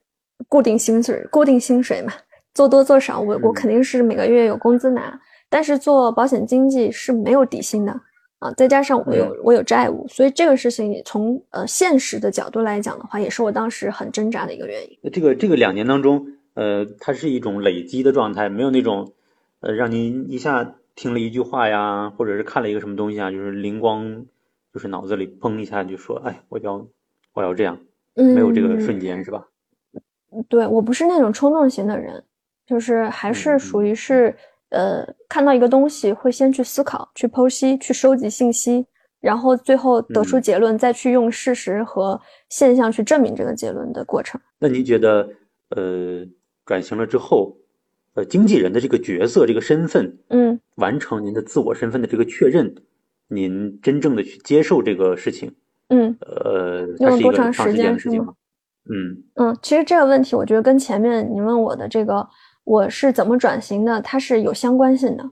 固定薪水，固定薪水嘛，做多做少，我我肯定是每个月有工资拿。但是做保险经纪是没有底薪的啊，再加上我有我有债务，所以这个事情从呃现实的角度来讲的话，也是我当时很挣扎的一个原因。这个这个两年当中，呃，它是一种累积的状态，没有那种呃让您一下。听了一句话呀，或者是看了一个什么东西啊，就是灵光，就是脑子里砰一下就说：“哎，我要，我要这样。”没有这个瞬间是吧？对我不是那种冲动型的人，就是还是属于是呃，看到一个东西会先去思考、去剖析、去收集信息，然后最后得出结论，再去用事实和现象去证明这个结论的过程。那您觉得，呃，转型了之后？呃，经纪人的这个角色、这个身份，嗯，完成您的自我身份的这个确认，您真正的去接受这个事情，嗯，呃，用了多长时间是吗？嗯嗯，其实这个问题，我觉得跟前面你问我的这个我是怎么转型的，它是有相关性的。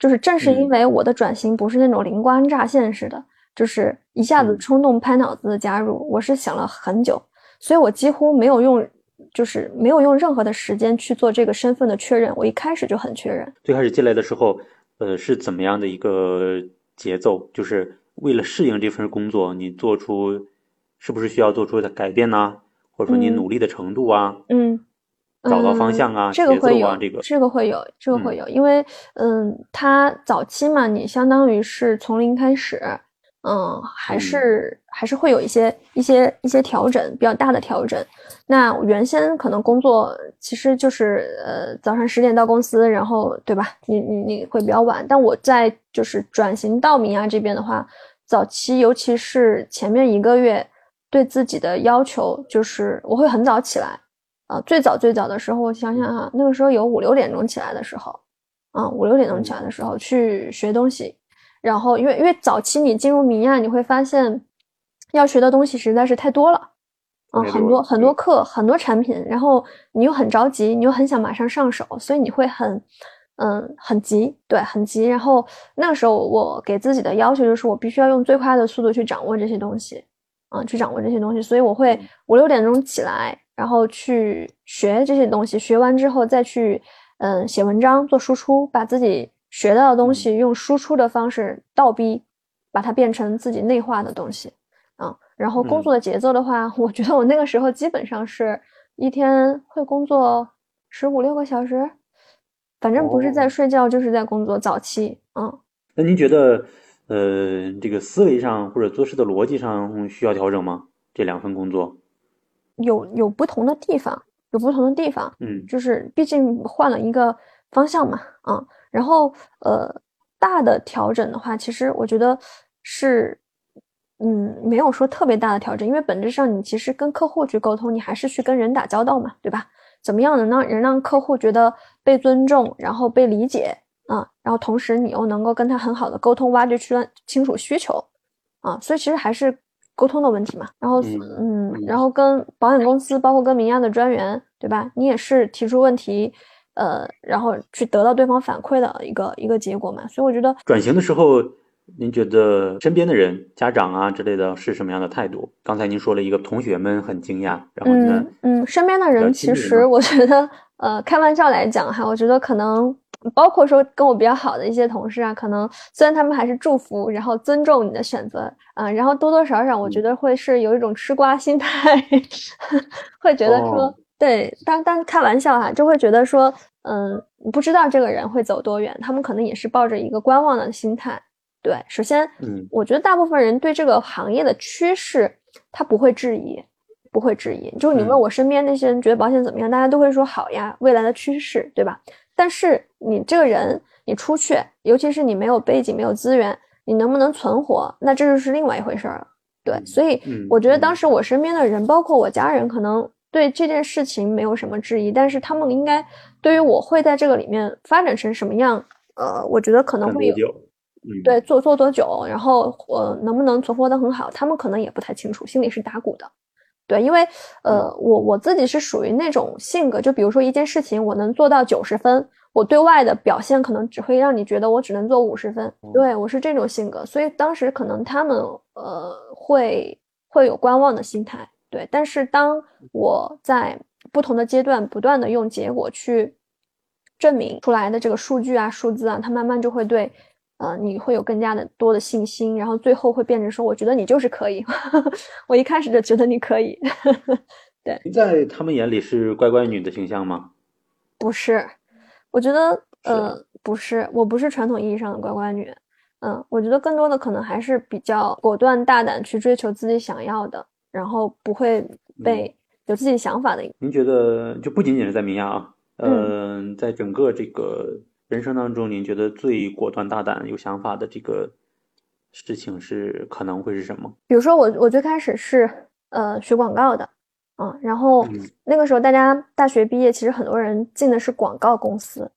就是正是因为我的转型不是那种灵光乍现式的，就是一下子冲动拍脑子的加入，我是想了很久，所以我几乎没有用。就是没有用任何的时间去做这个身份的确认，我一开始就很确认。最开始进来的时候，呃，是怎么样的一个节奏？就是为了适应这份工作，你做出是不是需要做出的改变呢？或者说你努力的程度啊？嗯，找到方向啊，这个会有，这个这个会有，这个会有，因为嗯，它早期嘛，你相当于是从零开始。嗯，还是还是会有一些一些一些调整，比较大的调整。那原先可能工作其实就是呃早上十点到公司，然后对吧？你你你会比较晚。但我在就是转型到明亚这边的话，早期尤其是前面一个月，对自己的要求就是我会很早起来啊。最早最早的时候，我想想啊，那个时候有五六点钟起来的时候，啊五六点钟起来的时候去学东西。然后，因为因为早期你进入明亚，你会发现要学的东西实在是太多了，啊，很多很多课，很多产品，然后你又很着急，你又很想马上上手，所以你会很，嗯，很急，对，很急。然后那个时候我给自己的要求就是，我必须要用最快的速度去掌握这些东西，啊，去掌握这些东西。所以我会五六点钟起来，然后去学这些东西，学完之后再去，嗯，写文章做输出，把自己。学到的东西用输出的方式倒逼，把它变成自己内化的东西，啊，然后工作的节奏的话，我觉得我那个时候基本上是一天会工作十五六个小时，反正不是在睡觉就是在工作。早期，嗯，那您觉得，呃，这个思维上或者做事的逻辑上需要调整吗？这两份工作有有不同的地方，有不同的地方，嗯，就是毕竟换了一个方向嘛，啊。然后，呃，大的调整的话，其实我觉得是，嗯，没有说特别大的调整，因为本质上你其实跟客户去沟通，你还是去跟人打交道嘛，对吧？怎么样能让人让客户觉得被尊重，然后被理解啊？然后同时你又能够跟他很好的沟通，挖掘出清楚需求啊？所以其实还是沟通的问题嘛。然后，嗯，然后跟保险公司，包括跟民亚的专员，对吧？你也是提出问题。呃，然后去得到对方反馈的一个一个结果嘛，所以我觉得转型的时候，您觉得身边的人、家长啊之类的是什么样的态度？刚才您说了一个同学们很惊讶，然后呢，嗯，身边的人其实我觉得，呃，开玩笑来讲哈，我觉得可能包括说跟我比较好的一些同事啊，可能虽然他们还是祝福，然后尊重你的选择，嗯，然后多多少少我觉得会是有一种吃瓜心态，会觉得说，对，当当开玩笑哈，就会觉得说，嗯，不知道这个人会走多远，他们可能也是抱着一个观望的心态。对，首先，嗯，我觉得大部分人对这个行业的趋势，他不会质疑。不会质疑，就是你问我身边那些人觉得保险怎么样，大家都会说好呀，未来的趋势，对吧？但是你这个人，你出去，尤其是你没有背景、没有资源，你能不能存活，那这就是另外一回事儿了。对，所以我觉得当时我身边的人，包括我家人，可能对这件事情没有什么质疑，但是他们应该对于我会在这个里面发展成什么样，呃，我觉得可能会有，对，做做多久，然后我能不能存活得很好，他们可能也不太清楚，心里是打鼓的。对，因为呃，我我自己是属于那种性格，就比如说一件事情，我能做到九十分，我对外的表现可能只会让你觉得我只能做五十分。对我是这种性格，所以当时可能他们呃会会有观望的心态。对，但是当我在不同的阶段不断的用结果去证明出来的这个数据啊、数字啊，他慢慢就会对。呃，你会有更加的多的信心，然后最后会变成说，我觉得你就是可以。我一开始就觉得你可以。对，在他们眼里是乖乖女的形象吗？不是，我觉得呃不是，我不是传统意义上的乖乖女。嗯，我觉得更多的可能还是比较果断大胆去追求自己想要的，然后不会被有自己想法的。您觉得就不仅仅是在明亚啊，嗯，在整个这个。人生当中，您觉得最果断、大胆、有想法的这个事情是可能会是什么？比如说，我我最开始是呃学广告的，嗯，然后那个时候大家大学毕业，其实很多人进的是广告公司、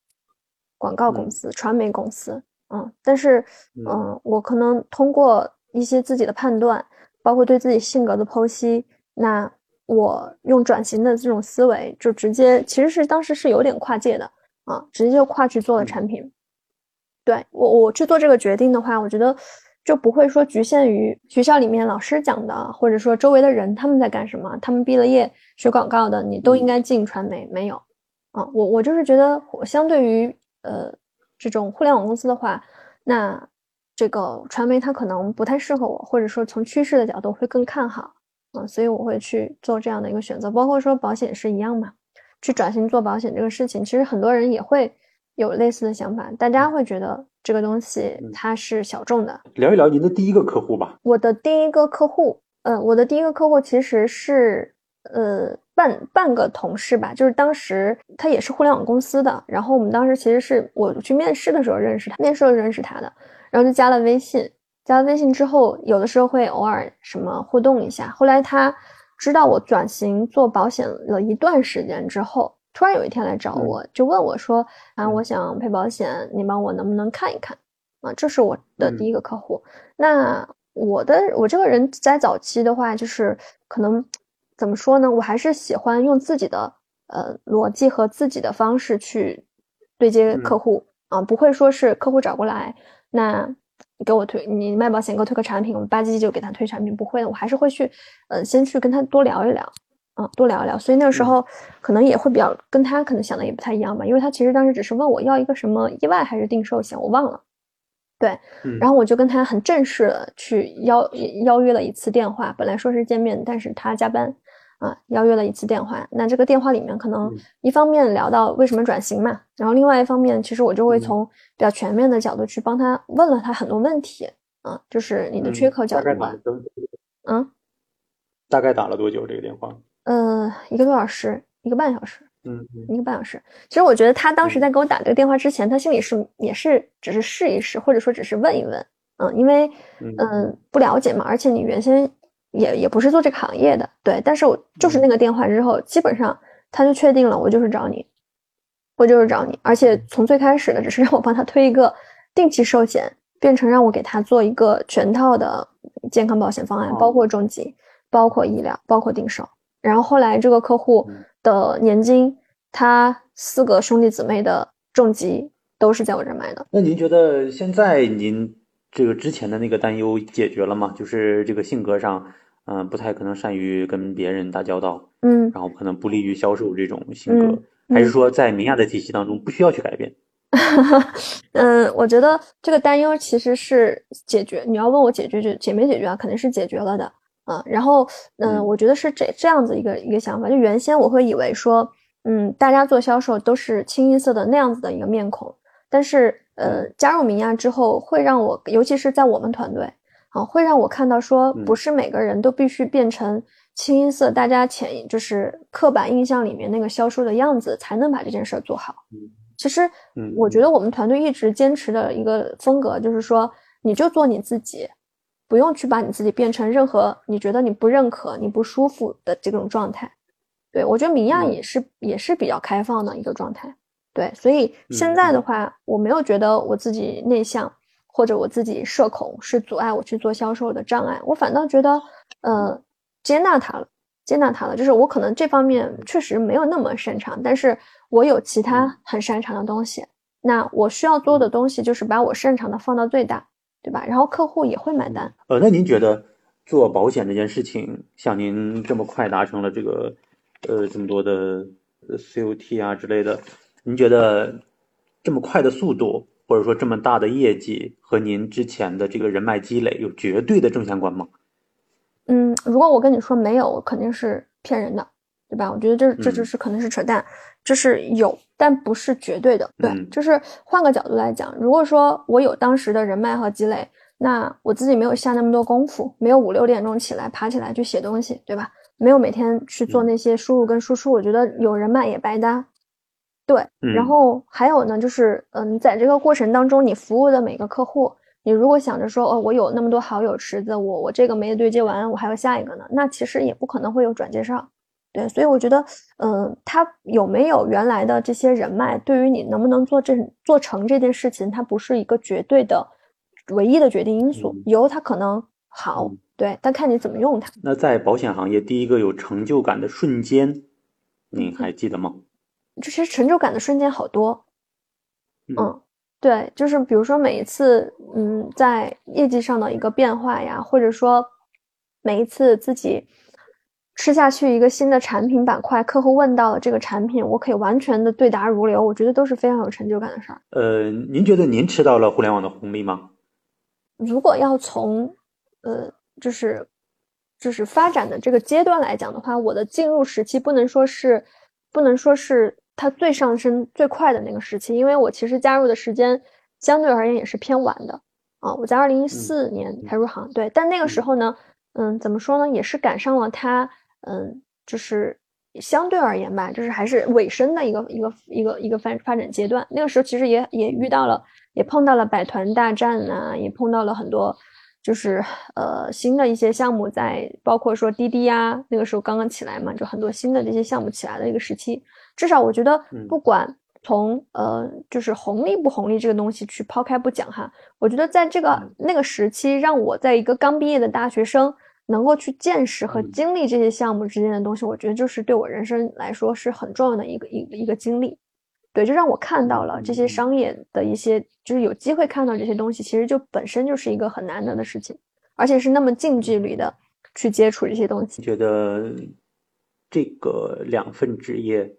广告公司、传媒公司，嗯，但是嗯，我可能通过一些自己的判断，包括对自己性格的剖析，那我用转型的这种思维，就直接其实是当时是有点跨界的。啊，直接就跨去做了产品。对我，我去做这个决定的话，我觉得就不会说局限于学校里面老师讲的，或者说周围的人他们在干什么，他们毕了业学广告的，你都应该进传媒。没有，啊，我我就是觉得，我相对于呃这种互联网公司的话，那这个传媒它可能不太适合我，或者说从趋势的角度会更看好，啊，所以我会去做这样的一个选择。包括说保险是一样嘛。去转型做保险这个事情，其实很多人也会有类似的想法。大家会觉得这个东西它是小众的。聊一聊您的第一个客户吧。我的第一个客户，呃，我的第一个客户其实是呃半半个同事吧，就是当时他也是互联网公司的，然后我们当时其实是我去面试的时候认识他，面试时候认识他的，然后就加了微信，加了微信之后，有的时候会偶尔什么互动一下，后来他。知道我转型做保险了一段时间之后，突然有一天来找我，就问我说：“啊，我想配保险，你帮我能不能看一看？”啊，这是我的第一个客户。那我的我这个人在早期的话，就是可能怎么说呢？我还是喜欢用自己的呃逻辑和自己的方式去对接客户啊，不会说是客户找过来那。你给我推，你卖保险给我推个产品，我吧唧就给他推产品。不会的，我还是会去，呃，先去跟他多聊一聊，啊，多聊一聊。所以那个时候可能也会比较跟他可能想的也不太一样吧，因为他其实当时只是问我要一个什么意外还是定寿险，我忘了。对，然后我就跟他很正式的去邀邀约了一次电话，本来说是见面，但是他加班。啊，邀约了一次电话，那这个电话里面可能一方面聊到为什么转型嘛，然后另外一方面，其实我就会从比较全面的角度去帮他问了他很多问题啊，就是你的缺口角度吧。嗯，大概打了多久这个电话？呃，一个多小时，一个半小时。嗯，一个半小时。其实我觉得他当时在给我打这个电话之前，他心里是也是只是试一试，或者说只是问一问。嗯，因为嗯不了解嘛，而且你原先。也也不是做这个行业的，对，但是我就是那个电话之后，基本上他就确定了，我就是找你，我就是找你，而且从最开始的只是让我帮他推一个定期寿险，变成让我给他做一个全套的健康保险方案，包括重疾，包括医疗，包括定寿。然后后来这个客户的年金，他四个兄弟姊妹的重疾都是在我这买的。那您觉得现在您这个之前的那个担忧解决了吗？就是这个性格上。嗯，不太可能善于跟别人打交道，嗯，然后可能不利于销售这种性格，还是说在明亚的体系当中不需要去改变？嗯，我觉得这个担忧其实是解决。你要问我解决就解没解决啊？肯定是解决了的啊。然后，嗯，我觉得是这这样子一个一个想法。就原先我会以为说，嗯，大家做销售都是清一色的那样子的一个面孔。但是，呃，加入明亚之后，会让我，尤其是在我们团队啊，会让我看到说，不是每个人都必须变成清一色大家潜就是刻板印象里面那个销售的样子，才能把这件事儿做好。其实，我觉得我们团队一直坚持的一个风格就是说，你就做你自己，不用去把你自己变成任何你觉得你不认可、你不舒服的这种状态。对我觉得明亚也是也是比较开放的一个状态。对，所以现在的话，我没有觉得我自己内向或者我自己社恐是阻碍我去做销售的障碍，我反倒觉得，呃，接纳它了，接纳它了。就是我可能这方面确实没有那么擅长，但是。我有其他很擅长的东西，那我需要做的东西就是把我擅长的放到最大，对吧？然后客户也会买单。呃，那您觉得做保险这件事情，像您这么快达成了这个，呃，这么多的 COT 啊之类的，您觉得这么快的速度，或者说这么大的业绩，和您之前的这个人脉积累有绝对的正相关吗？嗯，如果我跟你说没有，肯定是骗人的。对吧？我觉得这这就是可能是扯淡，这是有，但不是绝对的。对，就是换个角度来讲，如果说我有当时的人脉和积累，那我自己没有下那么多功夫，没有五六点钟起来爬起来去写东西，对吧？没有每天去做那些输入跟输出，我觉得有人脉也白搭。对，然后还有呢，就是嗯，在这个过程当中，你服务的每个客户，你如果想着说哦，我有那么多好友池子，我我这个没对接完，我还有下一个呢，那其实也不可能会有转介绍。对，所以我觉得，嗯，他有没有原来的这些人脉，对于你能不能做这做成这件事情，它不是一个绝对的、唯一的决定因素。有它可能好，对，但看你怎么用它。那在保险行业，第一个有成就感的瞬间，你还记得吗？这些成就感的瞬间好多。嗯，对，就是比如说每一次，嗯，在业绩上的一个变化呀，或者说每一次自己。吃下去一个新的产品板块，客户问到了这个产品，我可以完全的对答如流，我觉得都是非常有成就感的事儿。呃，您觉得您吃到了互联网的红利吗？如果要从呃，就是就是发展的这个阶段来讲的话，我的进入时期不能说是不能说是它最上升最快的那个时期，因为我其实加入的时间相对而言也是偏晚的啊，我在二零一四年才入行，对，但那个时候呢，嗯，怎么说呢，也是赶上了它。嗯，就是相对而言吧，就是还是尾声的一个一个一个一个发发展阶段。那个时候其实也也遇到了，也碰到了百团大战啊，也碰到了很多，就是呃新的一些项目在，包括说滴滴呀，那个时候刚刚起来嘛，就很多新的这些项目起来的一个时期。至少我觉得，不管从呃就是红利不红利这个东西去抛开不讲哈，我觉得在这个那个时期，让我在一个刚毕业的大学生。能够去见识和经历这些项目之间的东西，我觉得就是对我人生来说是很重要的一个一一个经历。对，就让我看到了这些商业的一些，就是有机会看到这些东西，其实就本身就是一个很难得的事情，而且是那么近距离的去接触这些东西。觉得这个两份职业，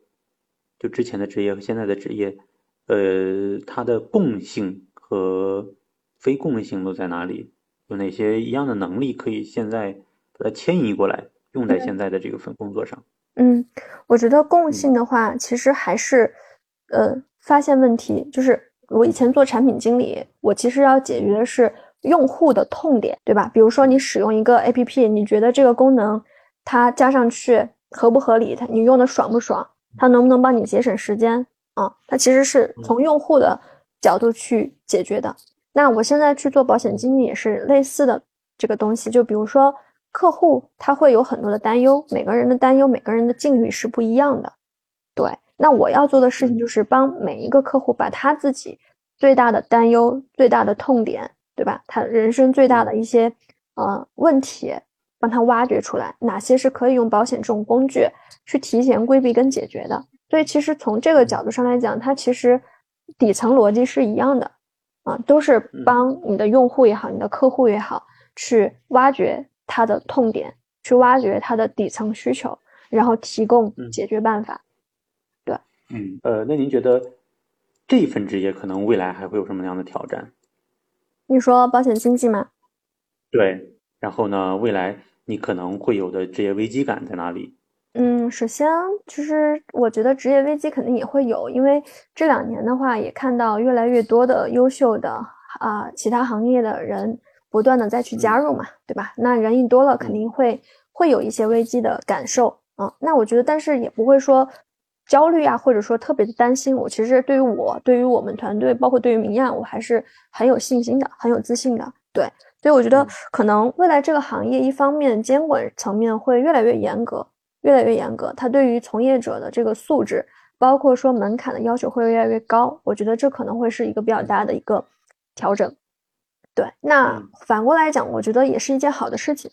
就之前的职业和现在的职业，呃，它的共性和非共性都在哪里？有哪些一样的能力可以现在把它迁移过来，用在现在的这个份工作上？嗯，我觉得共性的话，其实还是，呃，发现问题。就是我以前做产品经理，我其实要解决的是用户的痛点，对吧？比如说你使用一个 APP，你觉得这个功能它加上去合不合理？它你用的爽不爽？它能不能帮你节省时间？啊，它其实是从用户的角度去解决的。那我现在去做保险经理也是类似的这个东西，就比如说客户他会有很多的担忧，每个人的担忧，每个人的境遇是不一样的。对，那我要做的事情就是帮每一个客户把他自己最大的担忧、最大的痛点，对吧？他人生最大的一些呃问题，帮他挖掘出来，哪些是可以用保险这种工具去提前规避跟解决的。所以其实从这个角度上来讲，它其实底层逻辑是一样的。啊，都是帮你的用户也好，你的客户也好，去挖掘他的痛点，去挖掘他的底层需求，然后提供解决办法。对，嗯，呃，那您觉得这一份职业可能未来还会有什么样的挑战？你说保险经纪吗？对，然后呢，未来你可能会有的职业危机感在哪里？嗯，首先，其实我觉得职业危机肯定也会有，因为这两年的话，也看到越来越多的优秀的啊其他行业的人不断的再去加入嘛，对吧？那人一多了，肯定会会有一些危机的感受啊。那我觉得，但是也不会说。焦虑啊，或者说特别的担心，我其实对于我，对于我们团队，包括对于明亚，我还是很有信心的，很有自信的。对，所以我觉得可能未来这个行业，一方面监管层面会越来越严格，越来越严格，它对于从业者的这个素质，包括说门槛的要求会越来越高。我觉得这可能会是一个比较大的一个调整。对，那反过来讲，我觉得也是一件好的事情。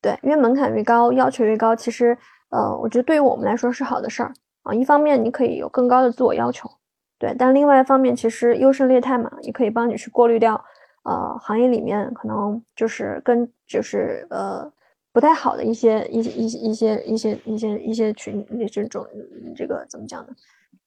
对，因为门槛越高，要求越高，其实呃，我觉得对于我们来说是好的事儿。啊，一方面你可以有更高的自我要求，对，但另外一方面，其实优胜劣汰嘛，也可以帮你去过滤掉，呃，行业里面可能就是跟就是呃不太好的一些一些一些一些一些一些一些群这种这个怎么讲呢？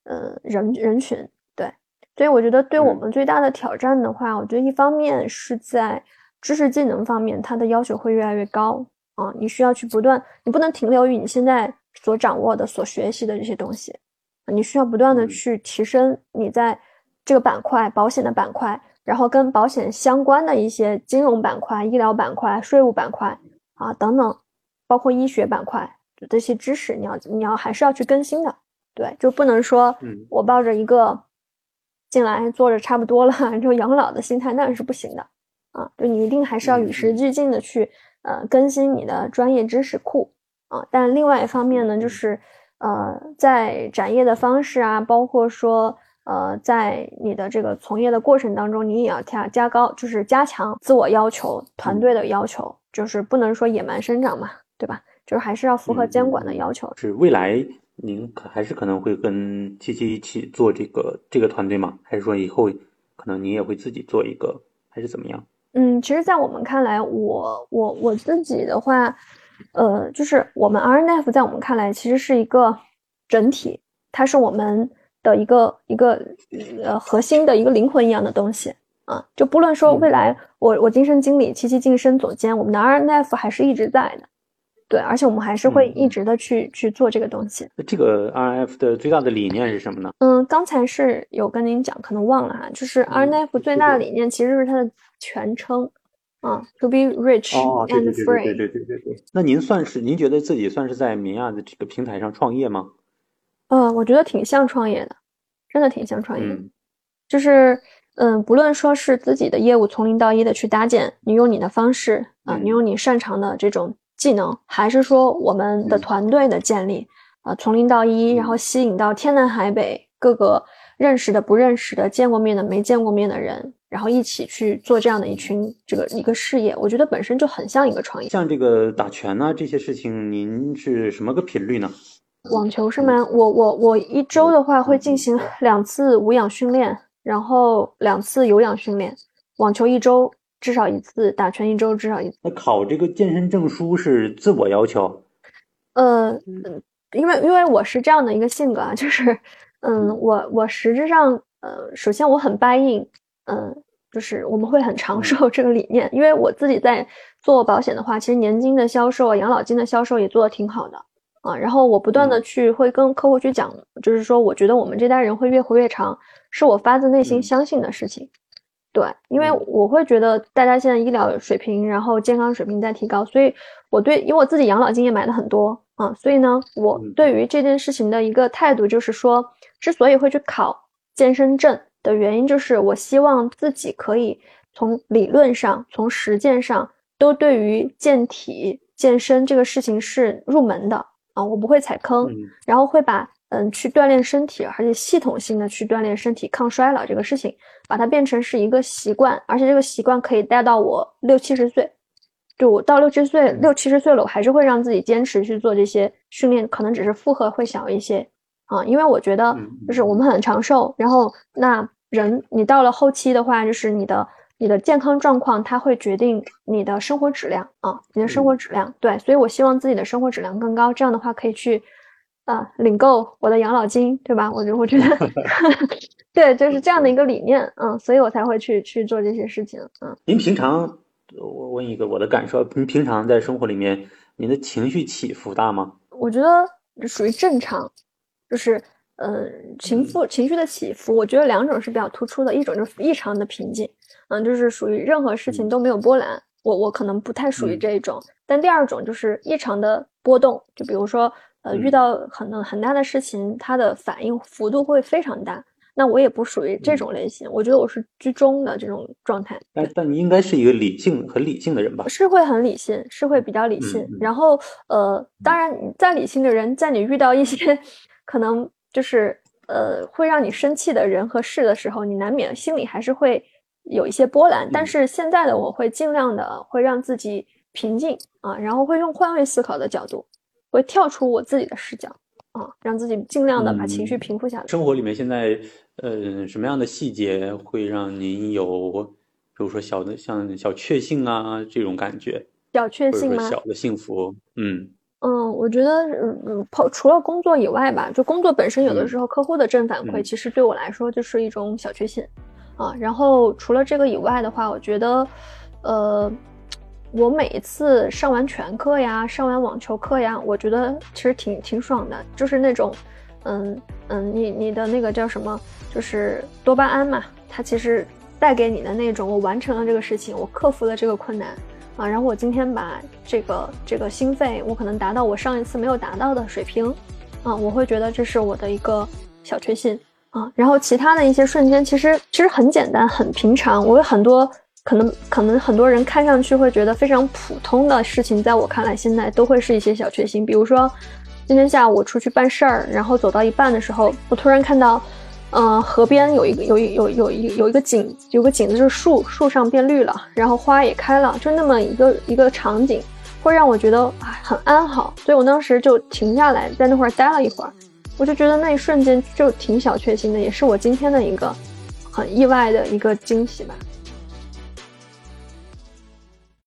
呃，人人群对，所以我觉得对我们最大的挑战的话，我觉得一方面是在知识技能方面，它的要求会越来越高啊，你需要去不断，你不能停留于你现在。所掌握的、所学习的这些东西，你需要不断的去提升你在这个板块、保险的板块，然后跟保险相关的一些金融板块、医疗板块、税务板块啊等等，包括医学板块这些知识，你要你要还是要去更新的。对，就不能说我抱着一个进来做着差不多了 就养老的心态，那是不行的啊！就你一定还是要与时俱进的去呃更新你的专业知识库。啊，但另外一方面呢，就是呃，在展业的方式啊，包括说呃，在你的这个从业的过程当中，你也要加加高，就是加强自我要求、团队的要求，就是不能说野蛮生长嘛，对吧？就是还是要符合监管的要求。是未来您可还是可能会跟七七一起做这个这个团队吗？还是说以后可能你也会自己做一个，还是怎么样？嗯，其实，在我们看来，我我我自己的话。呃，就是我们 RNF 在我们看来其实是一个整体，它是我们的一个一个呃核心的一个灵魂一样的东西啊。就不论说未来我我晋升经理，七七晋升总监，我们的 RNF 还是一直在的，对，而且我们还是会一直的去去做这个东西。这个 RNF 的最大的理念是什么呢？嗯，刚才是有跟您讲，可能忘了哈，就是 RNF 最大的理念其实是它的全称。啊，to be rich and free。对对对对对对。那您算是您觉得自己算是在明亚的这个平台上创业吗？呃，我觉得挺像创业的，真的挺像创业。就是嗯，不论说是自己的业务从零到一的去搭建，你用你的方式啊，你用你擅长的这种技能，还是说我们的团队的建立啊，从零到一，然后吸引到天南海北各个认识的、不认识的、见过面的、没见过面的人。然后一起去做这样的一群这个一个事业，我觉得本身就很像一个创业。像这个打拳呢这些事情，您是什么个频率呢？网球是吗？我我我一周的话会进行两次无氧训练，然后两次有氧训练。网球一周至少一次，打拳一周至少一次。那考这个健身证书是自我要求？呃，因为因为我是这样的一个性格啊，就是嗯，我我实质上呃，首先我很 buy in。嗯，就是我们会很长寿这个理念，因为我自己在做保险的话，其实年金的销售、养老金的销售也做得挺好的啊。然后我不断的去会跟客户去讲，就是说我觉得我们这代人会越活越长，是我发自内心相信的事情。对，因为我会觉得大家现在医疗水平，然后健康水平在提高，所以我对，因为我自己养老金也买了很多啊，所以呢，我对于这件事情的一个态度就是说，之所以会去考健身证。的原因就是，我希望自己可以从理论上、从实践上都对于健体健身这个事情是入门的啊，我不会踩坑，然后会把嗯去锻炼身体，而且系统性的去锻炼身体、抗衰老这个事情，把它变成是一个习惯，而且这个习惯可以带到我六七十岁，就我到六七十岁、六七十岁了，我还是会让自己坚持去做这些训练，可能只是负荷会小一些。啊，因为我觉得就是我们很长寿，然后那人你到了后期的话，就是你的你的健康状况，它会决定你的生活质量啊，你的生活质量对，所以我希望自己的生活质量更高，这样的话可以去啊领够我的养老金，对吧？我觉我觉得 对，就是这样的一个理念，嗯，所以我才会去去做这些事情，嗯。您平常，我问一个我的感受，您平常在生活里面，您的情绪起伏大吗？我觉得属于正常，就是嗯，情绪情绪的起伏，我觉得两种是比较突出的，一种就是异常的平静，嗯，就是属于任何事情都没有波澜，我我可能不太属于这一种，但第二种就是异常的波动，就比如说呃，遇到很很大的事情，它的反应幅度会非常大。那我也不属于这种类型，我觉得我是居中的这种状态。但但你应该是一个理性、很理性的人吧？是会很理性，是会比较理性。然后呃，当然，再理性的人，在你遇到一些可能就是呃会让你生气的人和事的时候，你难免心里还是会有一些波澜。但是现在的我会尽量的会让自己平静啊，然后会用换位思考的角度，会跳出我自己的视角。啊，让自己尽量的把情绪平复下来。生活里面现在，呃，什么样的细节会让您有，比如说小的像小确幸啊这种感觉？小确幸吗？小的幸福，嗯嗯，我觉得，嗯嗯，除了工作以外吧，就工作本身，有的时候客户的正反馈，其实对我来说就是一种小确幸啊。然后除了这个以外的话，我觉得，呃。我每一次上完拳课呀，上完网球课呀，我觉得其实挺挺爽的，就是那种，嗯嗯，你你的那个叫什么，就是多巴胺嘛，它其实带给你的那种，我完成了这个事情，我克服了这个困难啊，然后我今天把这个这个心肺，我可能达到我上一次没有达到的水平，啊，我会觉得这是我的一个小确幸啊，然后其他的一些瞬间，其实其实很简单，很平常，我有很多。可能可能很多人看上去会觉得非常普通的事情，在我看来，现在都会是一些小确幸。比如说，今天下午我出去办事儿，然后走到一半的时候，我突然看到，嗯，河边有一个有一有有一有一个景，有个景子就是树树上变绿了，然后花也开了，就那么一个一个场景，会让我觉得啊很安好。所以我当时就停下来，在那块儿待了一会儿，我就觉得那一瞬间就挺小确幸的，也是我今天的一个很意外的一个惊喜吧。